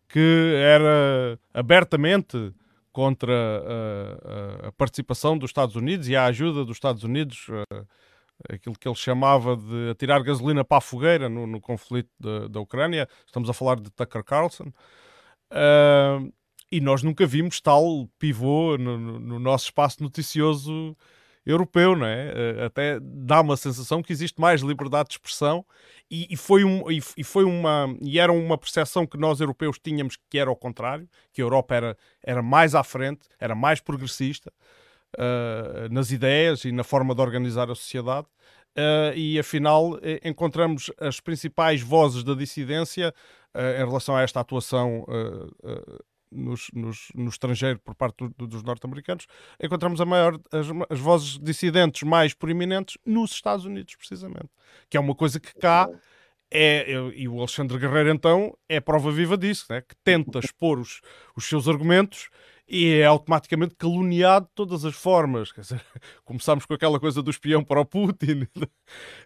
que era abertamente contra a, a, participação dos Estados Unidos e a ajuda dos Estados Unidos uh, aquilo que ele chamava de atirar gasolina para a fogueira no, no conflito da Ucrânia. Estamos a falar de Tucker Carlson. Uh, e nós nunca vimos tal pivô no, no, nosso espaço noticioso europeu, não é? Uh, até dá uma sensação que existe mais liberdade de expressão e, e foi um, e, e, foi uma e era uma percepção que nós europeus tínhamos que era ao contrário, que a Europa era, era mais à frente, era mais progressista uh, nas ideias e na forma de organizar a sociedade. Uh, e afinal eh, encontramos as principais vozes da dissidência uh, em relação a esta atuação nos, nos, no estrangeiro por parte do, dos norte-americanos, encontramos a maior, as, as, vozes dissidentes mais proeminentes nos Estados Unidos, precisamente. Que é uma coisa que cá é, e o Alexandre Guerreiro então é prova viva disso, né? que tenta *laughs* expor os, os seus argumentos e é automaticamente caluniado de todas as formas. Quer dizer, *laughs* começámos com aquela coisa do espião para o Putin. *laughs*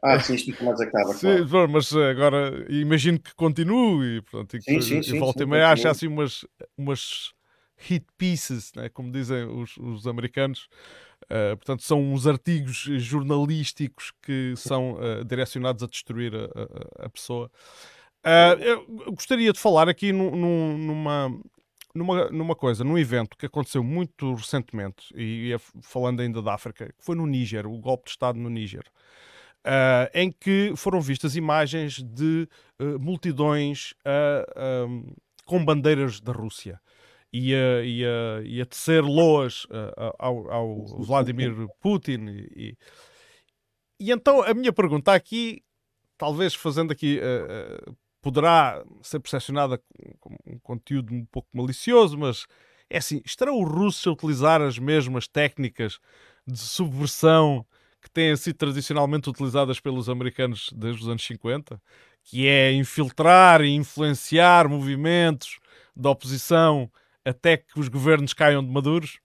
Ah, sim, isto mais acaba. Sim, claro. mas agora imagino que continue. E, portanto, e, sim, e volta sim, e meia acha assim umas, umas hit pieces, né, como dizem os, os americanos. Uh, portanto, são uns artigos jornalísticos que são uh, direcionados a destruir a, a, a pessoa. Uh, eu gostaria de falar aqui numa, numa, numa coisa, num evento que aconteceu muito recentemente, e, e falando ainda da África, que foi no Níger, o golpe de Estado no Níger. Uh, em que foram vistas imagens de uh, multidões uh, com bandeiras da Rússia e a, e a, e a tecer loas ao, ao, Vladimir Putin. E, e, então a minha pergunta aqui, talvez fazendo aqui, poderá ser percepcionada como um conteúdo um pouco malicioso, mas é assim: estarão os russos a utilizar as mesmas técnicas de subversão? que têm sido tradicionalmente utilizadas pelos americanos desde os anos 50, que é infiltrar e influenciar movimentos da oposição até que os governos caiam de maduros?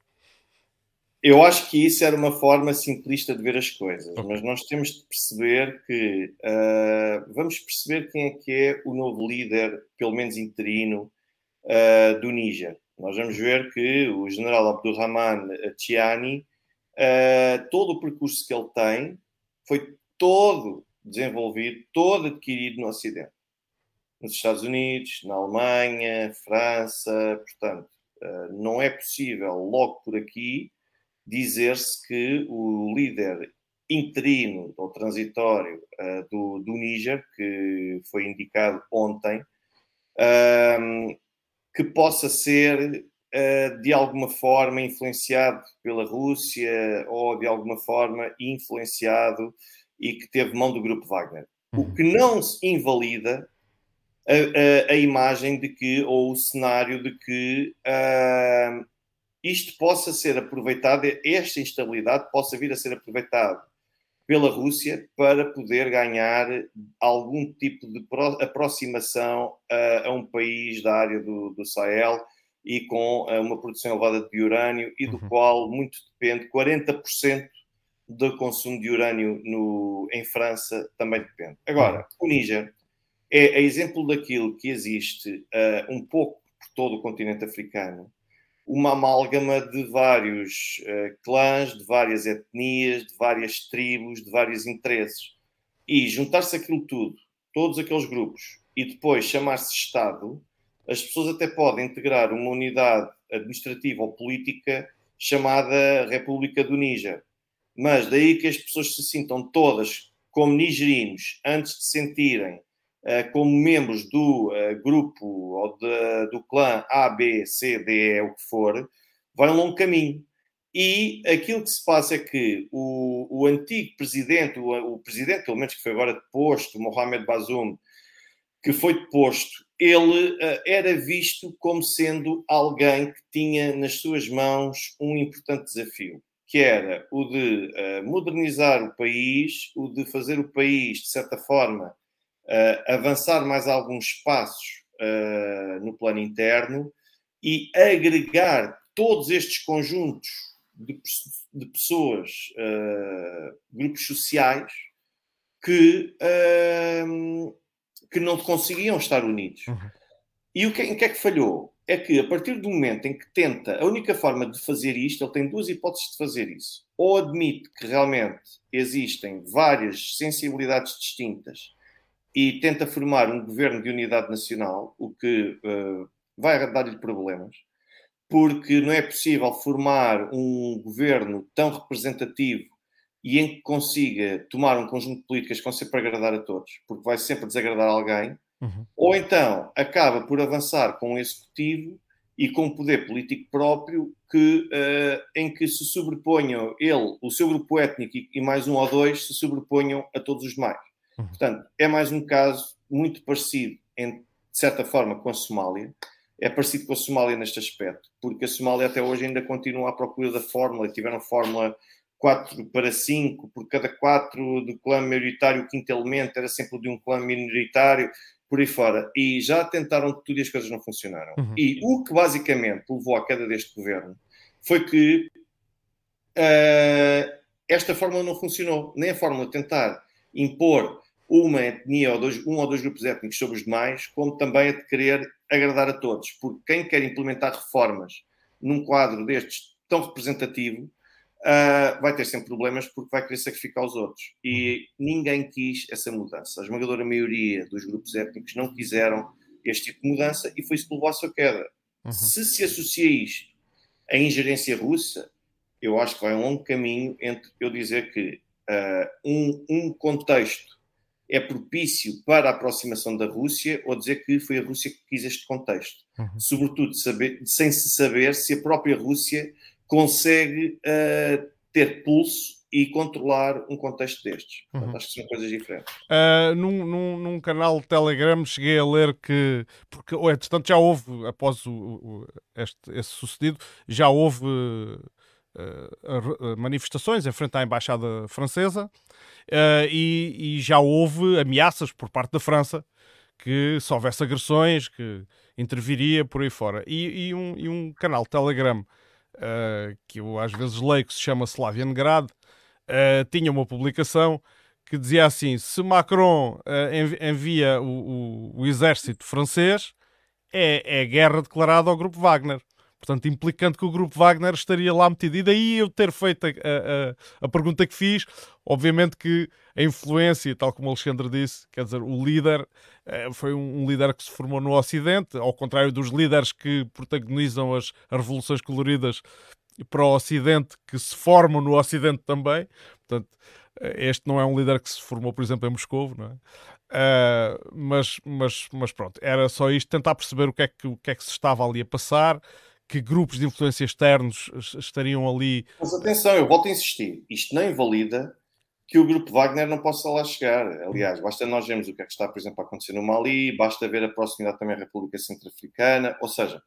Eu acho que isso era uma forma simplista de ver as coisas, mas nós temos de perceber que uh, vamos perceber quem é que é o novo líder, pelo menos interino, uh, do Níger. Nós vamos ver que o general Abdurrahman Tiani Uh, todo o percurso que ele tem foi todo desenvolvido, todo adquirido no Ocidente. Nos Estados Unidos, na Alemanha, França, portanto, não é possível logo por aqui dizer-se que o líder interino ou transitório uh, do, do Níger, que foi indicado ontem, que possa ser uh, de alguma forma influenciado pela Rússia ou de alguma forma influenciado e que teve mão do grupo Wagner. O uhum. que não invalida a, a, a, imagem de que, ou o cenário de que uh, isto possa ser aproveitado, esta instabilidade possa vir a ser aproveitada pela Rússia para poder ganhar algum tipo de aproximação a, a um país da área do, do Sahel e com uh, uma produção elevada de urânio e do uhum. qual muito depende, 40% do consumo de urânio no, em França também depende. Agora, uhum. o Níger é, é, exemplo daquilo que existe uh, um pouco por todo o continente africano, uma amálgama de vários uh, clãs, de várias etnias, de várias tribos, de vários interesses. E juntar-se aquilo tudo, todos aqueles grupos, e depois chamar-se Estado, as pessoas até podem integrar uma unidade administrativa ou política chamada República do Níger. Mas daí que as pessoas se sintam todas como nigerinos antes de se sentirem como membros do uh, grupo ou de, do clã A, B, C, D, E, o que for, vai um longo caminho. E aquilo que se passa é que o, o antigo presidente, o, o, presidente, pelo menos que foi agora deposto, Mohamed Bazoum, que foi deposto, ele uh, era visto como sendo alguém que tinha nas suas mãos um importante desafio, que era o de uh, modernizar o país, o de fazer o país, de certa forma, avançar mais alguns passos no plano interno e agregar todos estes conjuntos de, de pessoas, grupos sociais, que que não conseguiam estar unidos. Uhum. E o que, em que é que falhou? É que a partir do momento em que tenta, a única forma de fazer isto, ele tem duas hipóteses de fazer isso. Ou admite que realmente existem várias sensibilidades distintas e tenta formar um governo de unidade nacional, o que uh, vai dar-lhe problemas, porque não é possível formar um governo tão representativo e em que consiga tomar um conjunto de políticas que vão sempre agradar a todos, porque vai sempre desagradar alguém, uhum. ou então acaba por avançar com um executivo e com um poder político próprio que, uh, em que se sobreponham ele, o seu grupo étnico e, mais um ou dois se sobreponham a todos os demais. Uhum. Portanto, é mais um caso muito parecido, em, de certa forma, com a Somália. É parecido com a Somália neste aspecto, porque a Somália até hoje ainda continua à procura da fórmula, tiveram fórmula 4 para 5, por cada 4 do clã maioritário, o quinto elemento era sempre de um clã minoritário, por aí fora. E já tentaram tudo e as coisas não funcionaram. Uhum. E o que basicamente levou à queda deste governo foi que uh, esta fórmula não funcionou. Nem a fórmula de tentar impor uma etnia ou dois, um ou dois grupos étnicos sobre os demais, como também a de querer agradar a todos. Porque quem quer implementar reformas num quadro destes tão representativo uh, vai ter sempre problemas porque vai querer sacrificar os outros. E ninguém quis essa mudança. A esmagadora maioria dos grupos étnicos não quiseram este tipo de mudança e foi isso que levou à sua queda. Uhum. Se se associa isto à ingerência russa, eu acho que vai um longo caminho entre eu dizer que uh, um, um contexto é propício para a aproximação da Rússia ou dizer que foi a Rússia que quis este contexto. Uhum. Sobretudo saber, sem se saber se a própria Rússia consegue uh, ter pulso e controlar um contexto destes. Portanto, uhum. acho que são coisas diferentes. Uh, num, num, num, canal de Telegram cheguei a ler que, porque, ou, entretanto, já houve, após o, o, este, esse sucedido, já houve uh, manifestações em frente à Embaixada Francesa uh, e, e, já houve ameaças por parte da França que se houvesse agressões, que interviria por aí fora. E, e, um, e um, canal Telegram que eu às vezes leio que se chama Slaviangrad tinha uma publicação que dizia assim: se Macron envia o, o, o, exército francês, é, é guerra declarada ao grupo Wagner. Portanto, implicando que o grupo Wagner estaria lá metido. E daí eu ter feito a, a, a, pergunta que fiz, obviamente que a influência, tal como o Alexandre disse, quer dizer, o líder uh, foi um, um, líder que se formou no Ocidente, ao contrário dos líderes que protagonizam as, as revoluções coloridas para o Ocidente que se formam no Ocidente também. Portanto, eh, este não é um líder que se formou, por exemplo, em Moscou, não é? Uh, mas, mas, mas pronto, era só isto, tentar perceber o que, é que, o que é que se estava ali a passar, que grupos de influência externos estariam ali. Mas atenção, eu volto a insistir, isto não invalida que o grupo Wagner não possa lá chegar. Aliás, basta nós vermos o que é que está, por exemplo, a acontecer no Mali, basta ver a proximidade também à República Centro-Africana, ou seja,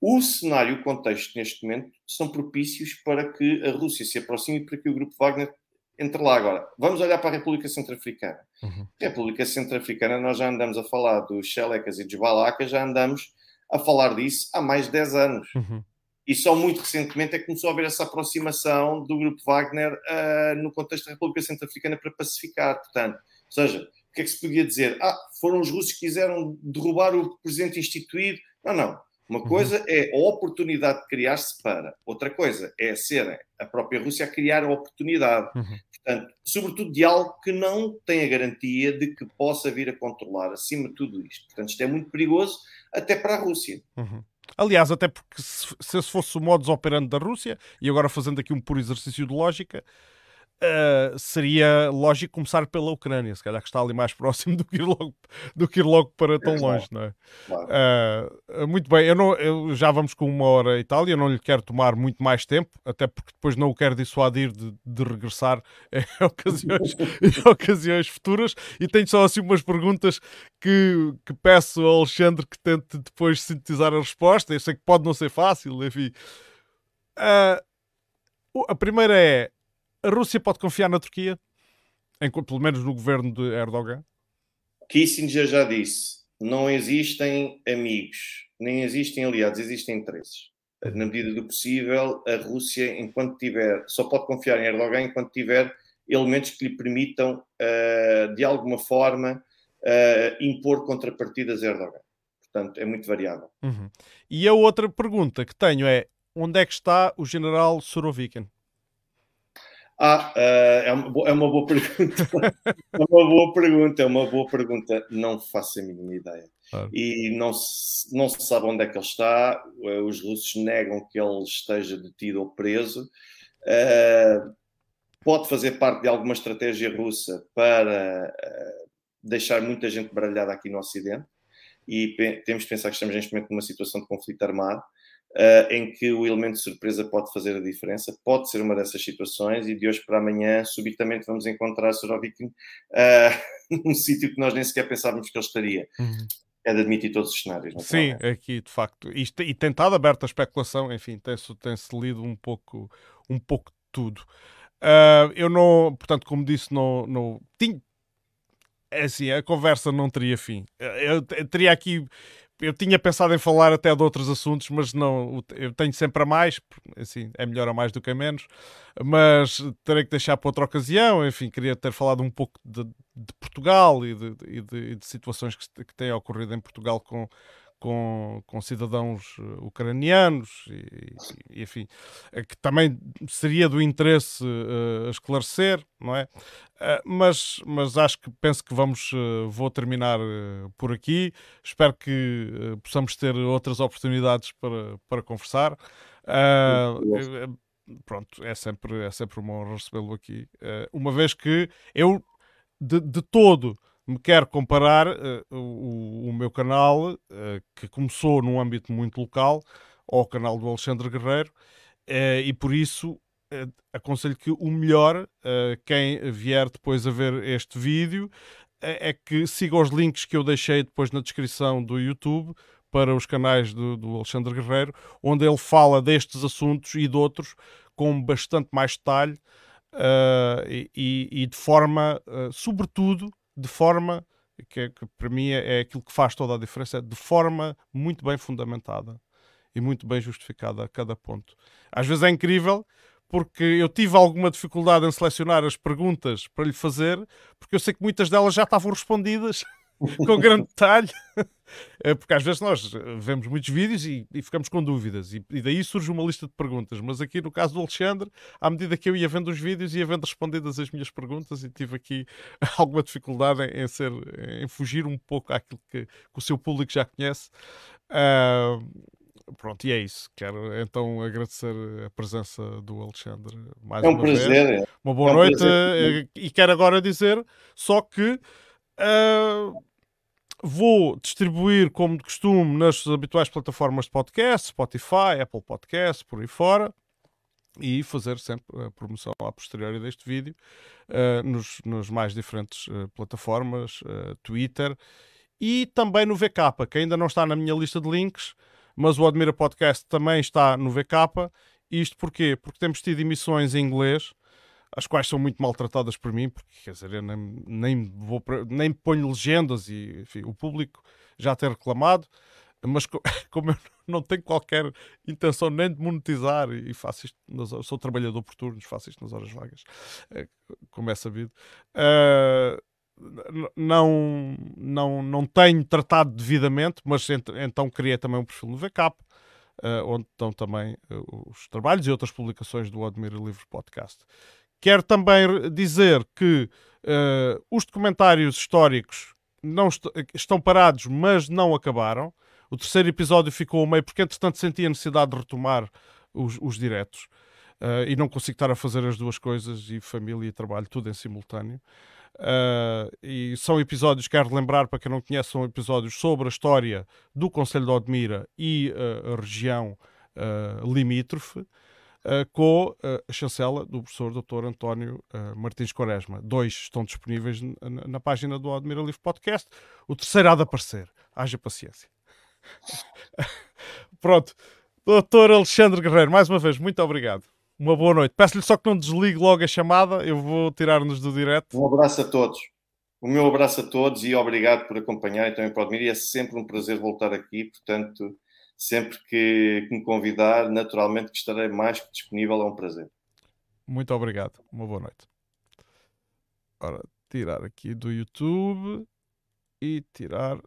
o cenário o contexto neste momento são propícios para que a Rússia se aproxime e para que o grupo Wagner entre lá agora. Vamos olhar para a República Centro-Africana. Uhum. A República Centro-Africana, nós já andamos a falar dos Xelecas e dos Balacas, já andamos a falar disso há mais de 10 anos. Uhum. E só muito recentemente é que começou a haver essa aproximação do grupo Wagner uh, no contexto da República Centro-Africana para pacificar. Portanto, ou seja, o que é que se podia dizer? Ah, foram os russos que quiseram derrubar o presidente instituído. Não, não. Uma coisa uhum. é a oportunidade de criar-se para, outra coisa é ser a própria Rússia a criar a oportunidade. Uhum. Portanto, sobretudo de algo que não tem a garantia de que possa vir a controlar acima de tudo isto. Portanto, isto é muito perigoso até para a Rússia. Uhum. Aliás, até porque se, se fosse o modus operandi da Rússia, e agora fazendo aqui um puro exercício de lógica, Uh, seria lógico começar pela Ucrânia, se calhar que está ali mais *laughs* próximo do que ir logo, do que ir logo para tão é longe, não é? Claro. Uh, muito bem, eu não, eu, já vamos com uma hora e tal, e eu não lhe quero tomar muito mais tempo, até porque depois não o quero dissuadir de, de regressar em *laughs* ocasiões, em *laughs* ocasiões futuras, e tenho só assim umas perguntas que, que peço ao Alexandre que tente depois sintetizar a resposta, eu sei que pode não ser fácil, enfim. Uh, a primeira é a Rússia pode confiar na Turquia? Em, pelo menos no governo de Erdogan? Kissinger já disse: não existem amigos, nem existem aliados, existem interesses. Na medida do possível, a Rússia, enquanto tiver, só pode confiar em Erdogan enquanto tiver elementos que lhe permitam, uh, de alguma forma, uh, impor contrapartidas a Erdogan. Portanto, é muito variável. Uhum. E a outra pergunta que tenho é: onde é que está o general Surovikin? Ah, uh, é, uma, é uma boa pergunta. *laughs* é uma boa pergunta, é uma boa pergunta. Não faço a mínima ideia. E não se, não se sabe onde é que ele está. Eh, os russos negam que ele esteja detido ou preso. Uh, pode fazer parte de alguma estratégia russa para uh, deixar muita gente baralhada aqui no Ocidente. E temos de pensar que estamos neste momento numa situação de conflito armado uh, em que o elemento de surpresa pode fazer a diferença, pode ser uma dessas situações, e de hoje para amanhã, subitamente, vamos encontrar Sorovikin uh, *laughs* num sítio que nós nem sequer pensávamos que ele estaria. Uhum. É de admitir todos os cenários. Sim, aqui de facto. E, e tem estado aberta a especulação, enfim, tem-se tem lido um pouco, um pouco de tudo. Uh, eu não, portanto, como disse, não, não tinha, é assim, a conversa não teria fim. Eu teria aqui eu tinha pensado em falar até de outros assuntos, mas não, eu tenho sempre a mais, assim, é melhor a mais do que a menos, mas terei que deixar para outra ocasião. Enfim, queria ter falado um pouco de, de Portugal e de, de, de situações que, que, têm ocorrido em Portugal com, com, com cidadãos uh, ucranianos, e, e, enfim, eh, que também seria do interesse uh, esclarecer, não é? Uh, mas, mas acho que penso que vamos, vou terminar por aqui. Espero que possamos ter outras oportunidades para, para conversar. pronto, é sempre, é sempre uma honra recebê-lo aqui. uma vez que eu, de, de todo, me quero comparar uh, o, o, meu canal, uh, que começou num âmbito muito local, ao canal do Alexandre Guerreiro, uh, e por isso aconselho que o melhor, quem vier depois a ver este vídeo, é que siga os links que eu deixei depois na descrição do YouTube para os canais do, do Alexandre Guerreiro, onde ele fala destes assuntos e de outros com bastante mais detalhe. Uh, e, e, de forma, uh, sobretudo, de forma que, que para mim é, é aquilo que faz toda a diferença, é de forma muito bem fundamentada e muito bem justificada a cada ponto. Às vezes é incrível porque eu tive alguma dificuldade em selecionar as perguntas para lhe fazer, porque eu sei que muitas delas já estavam respondidas *laughs* *laughs* com grande detalhe. É, porque às vezes nós vemos muitos vídeos e, e ficamos com dúvidas, e, e, daí surge uma lista de perguntas. Mas aqui no caso do Alexandre, à medida que eu ia vendo os vídeos, ia vendo respondidas as minhas perguntas e tive aqui *laughs* alguma dificuldade em, em ser, em fugir um pouco àquilo que, que o seu público já conhece. Uh, pronto, e é isso. Quero então agradecer a presença do Alexandre mais é um uma prazer, vez. É. Uma boa é um noite. Prazer. E quero agora dizer só que. Uh, Vou distribuir, como de costume, nas habituais plataformas de podcast, Spotify, Apple Podcast, por aí fora, e fazer sempre a promoção a posteriori deste vídeo uh, nos, nos, mais diferentes uh, plataformas, Twitter e também no VK, que ainda não está na minha lista de links, mas o Admira Podcast também está no VK. Isto porquê? Porque temos tido emissões em inglês as quais são muito maltratadas por mim, porque quer dizer, eu nem, nem, vou, nem ponho legendas e enfim, o público já tem reclamado, mas *laughs* como eu não tenho qualquer intenção nem de monetizar e faço isto, nas, sou trabalhador por turnos, faço isto nas horas vagas, eh, como é sabido. Uh, não, não, não tenho tratado devidamente, mas ent então criei também um perfil no VK, uh, onde estão também uh, os trabalhos e outras publicações do Admira Livre Podcast. Quero também dizer que uh, os documentários históricos não est estão parados, mas não acabaram. O terceiro episódio ficou ao meio porque, entretanto, senti a necessidade de retomar os, os diretos. Uh, e não consigo estar a fazer as duas coisas, e família e trabalho, tudo em simultâneo. Uh, e são episódios, quero lembrar para quem não conhece, são episódios sobre a história do Conselho de Odmira e uh, a região limítrofe. Uh, com uh, a chancela do professor Dr. António uh, Martins Quaresma. Dois estão disponíveis na, na página do Admira Livre Podcast. O terceiro há de aparecer. Haja paciência. *laughs* Pronto. Doutor Alexandre Guerreiro, mais uma vez, muito obrigado. Uma boa noite. Peço-lhe só que não desligue logo a chamada, eu vou tirar-nos do direto. Um abraço a todos. O meu abraço a todos e obrigado por acompanhar e também por admirar. É sempre um prazer voltar aqui, portanto, sempre que, que me convidar, naturalmente que estarei mais que disponível, é um prazer. Muito obrigado, uma boa noite. Ora, tirar aqui do YouTube e tirar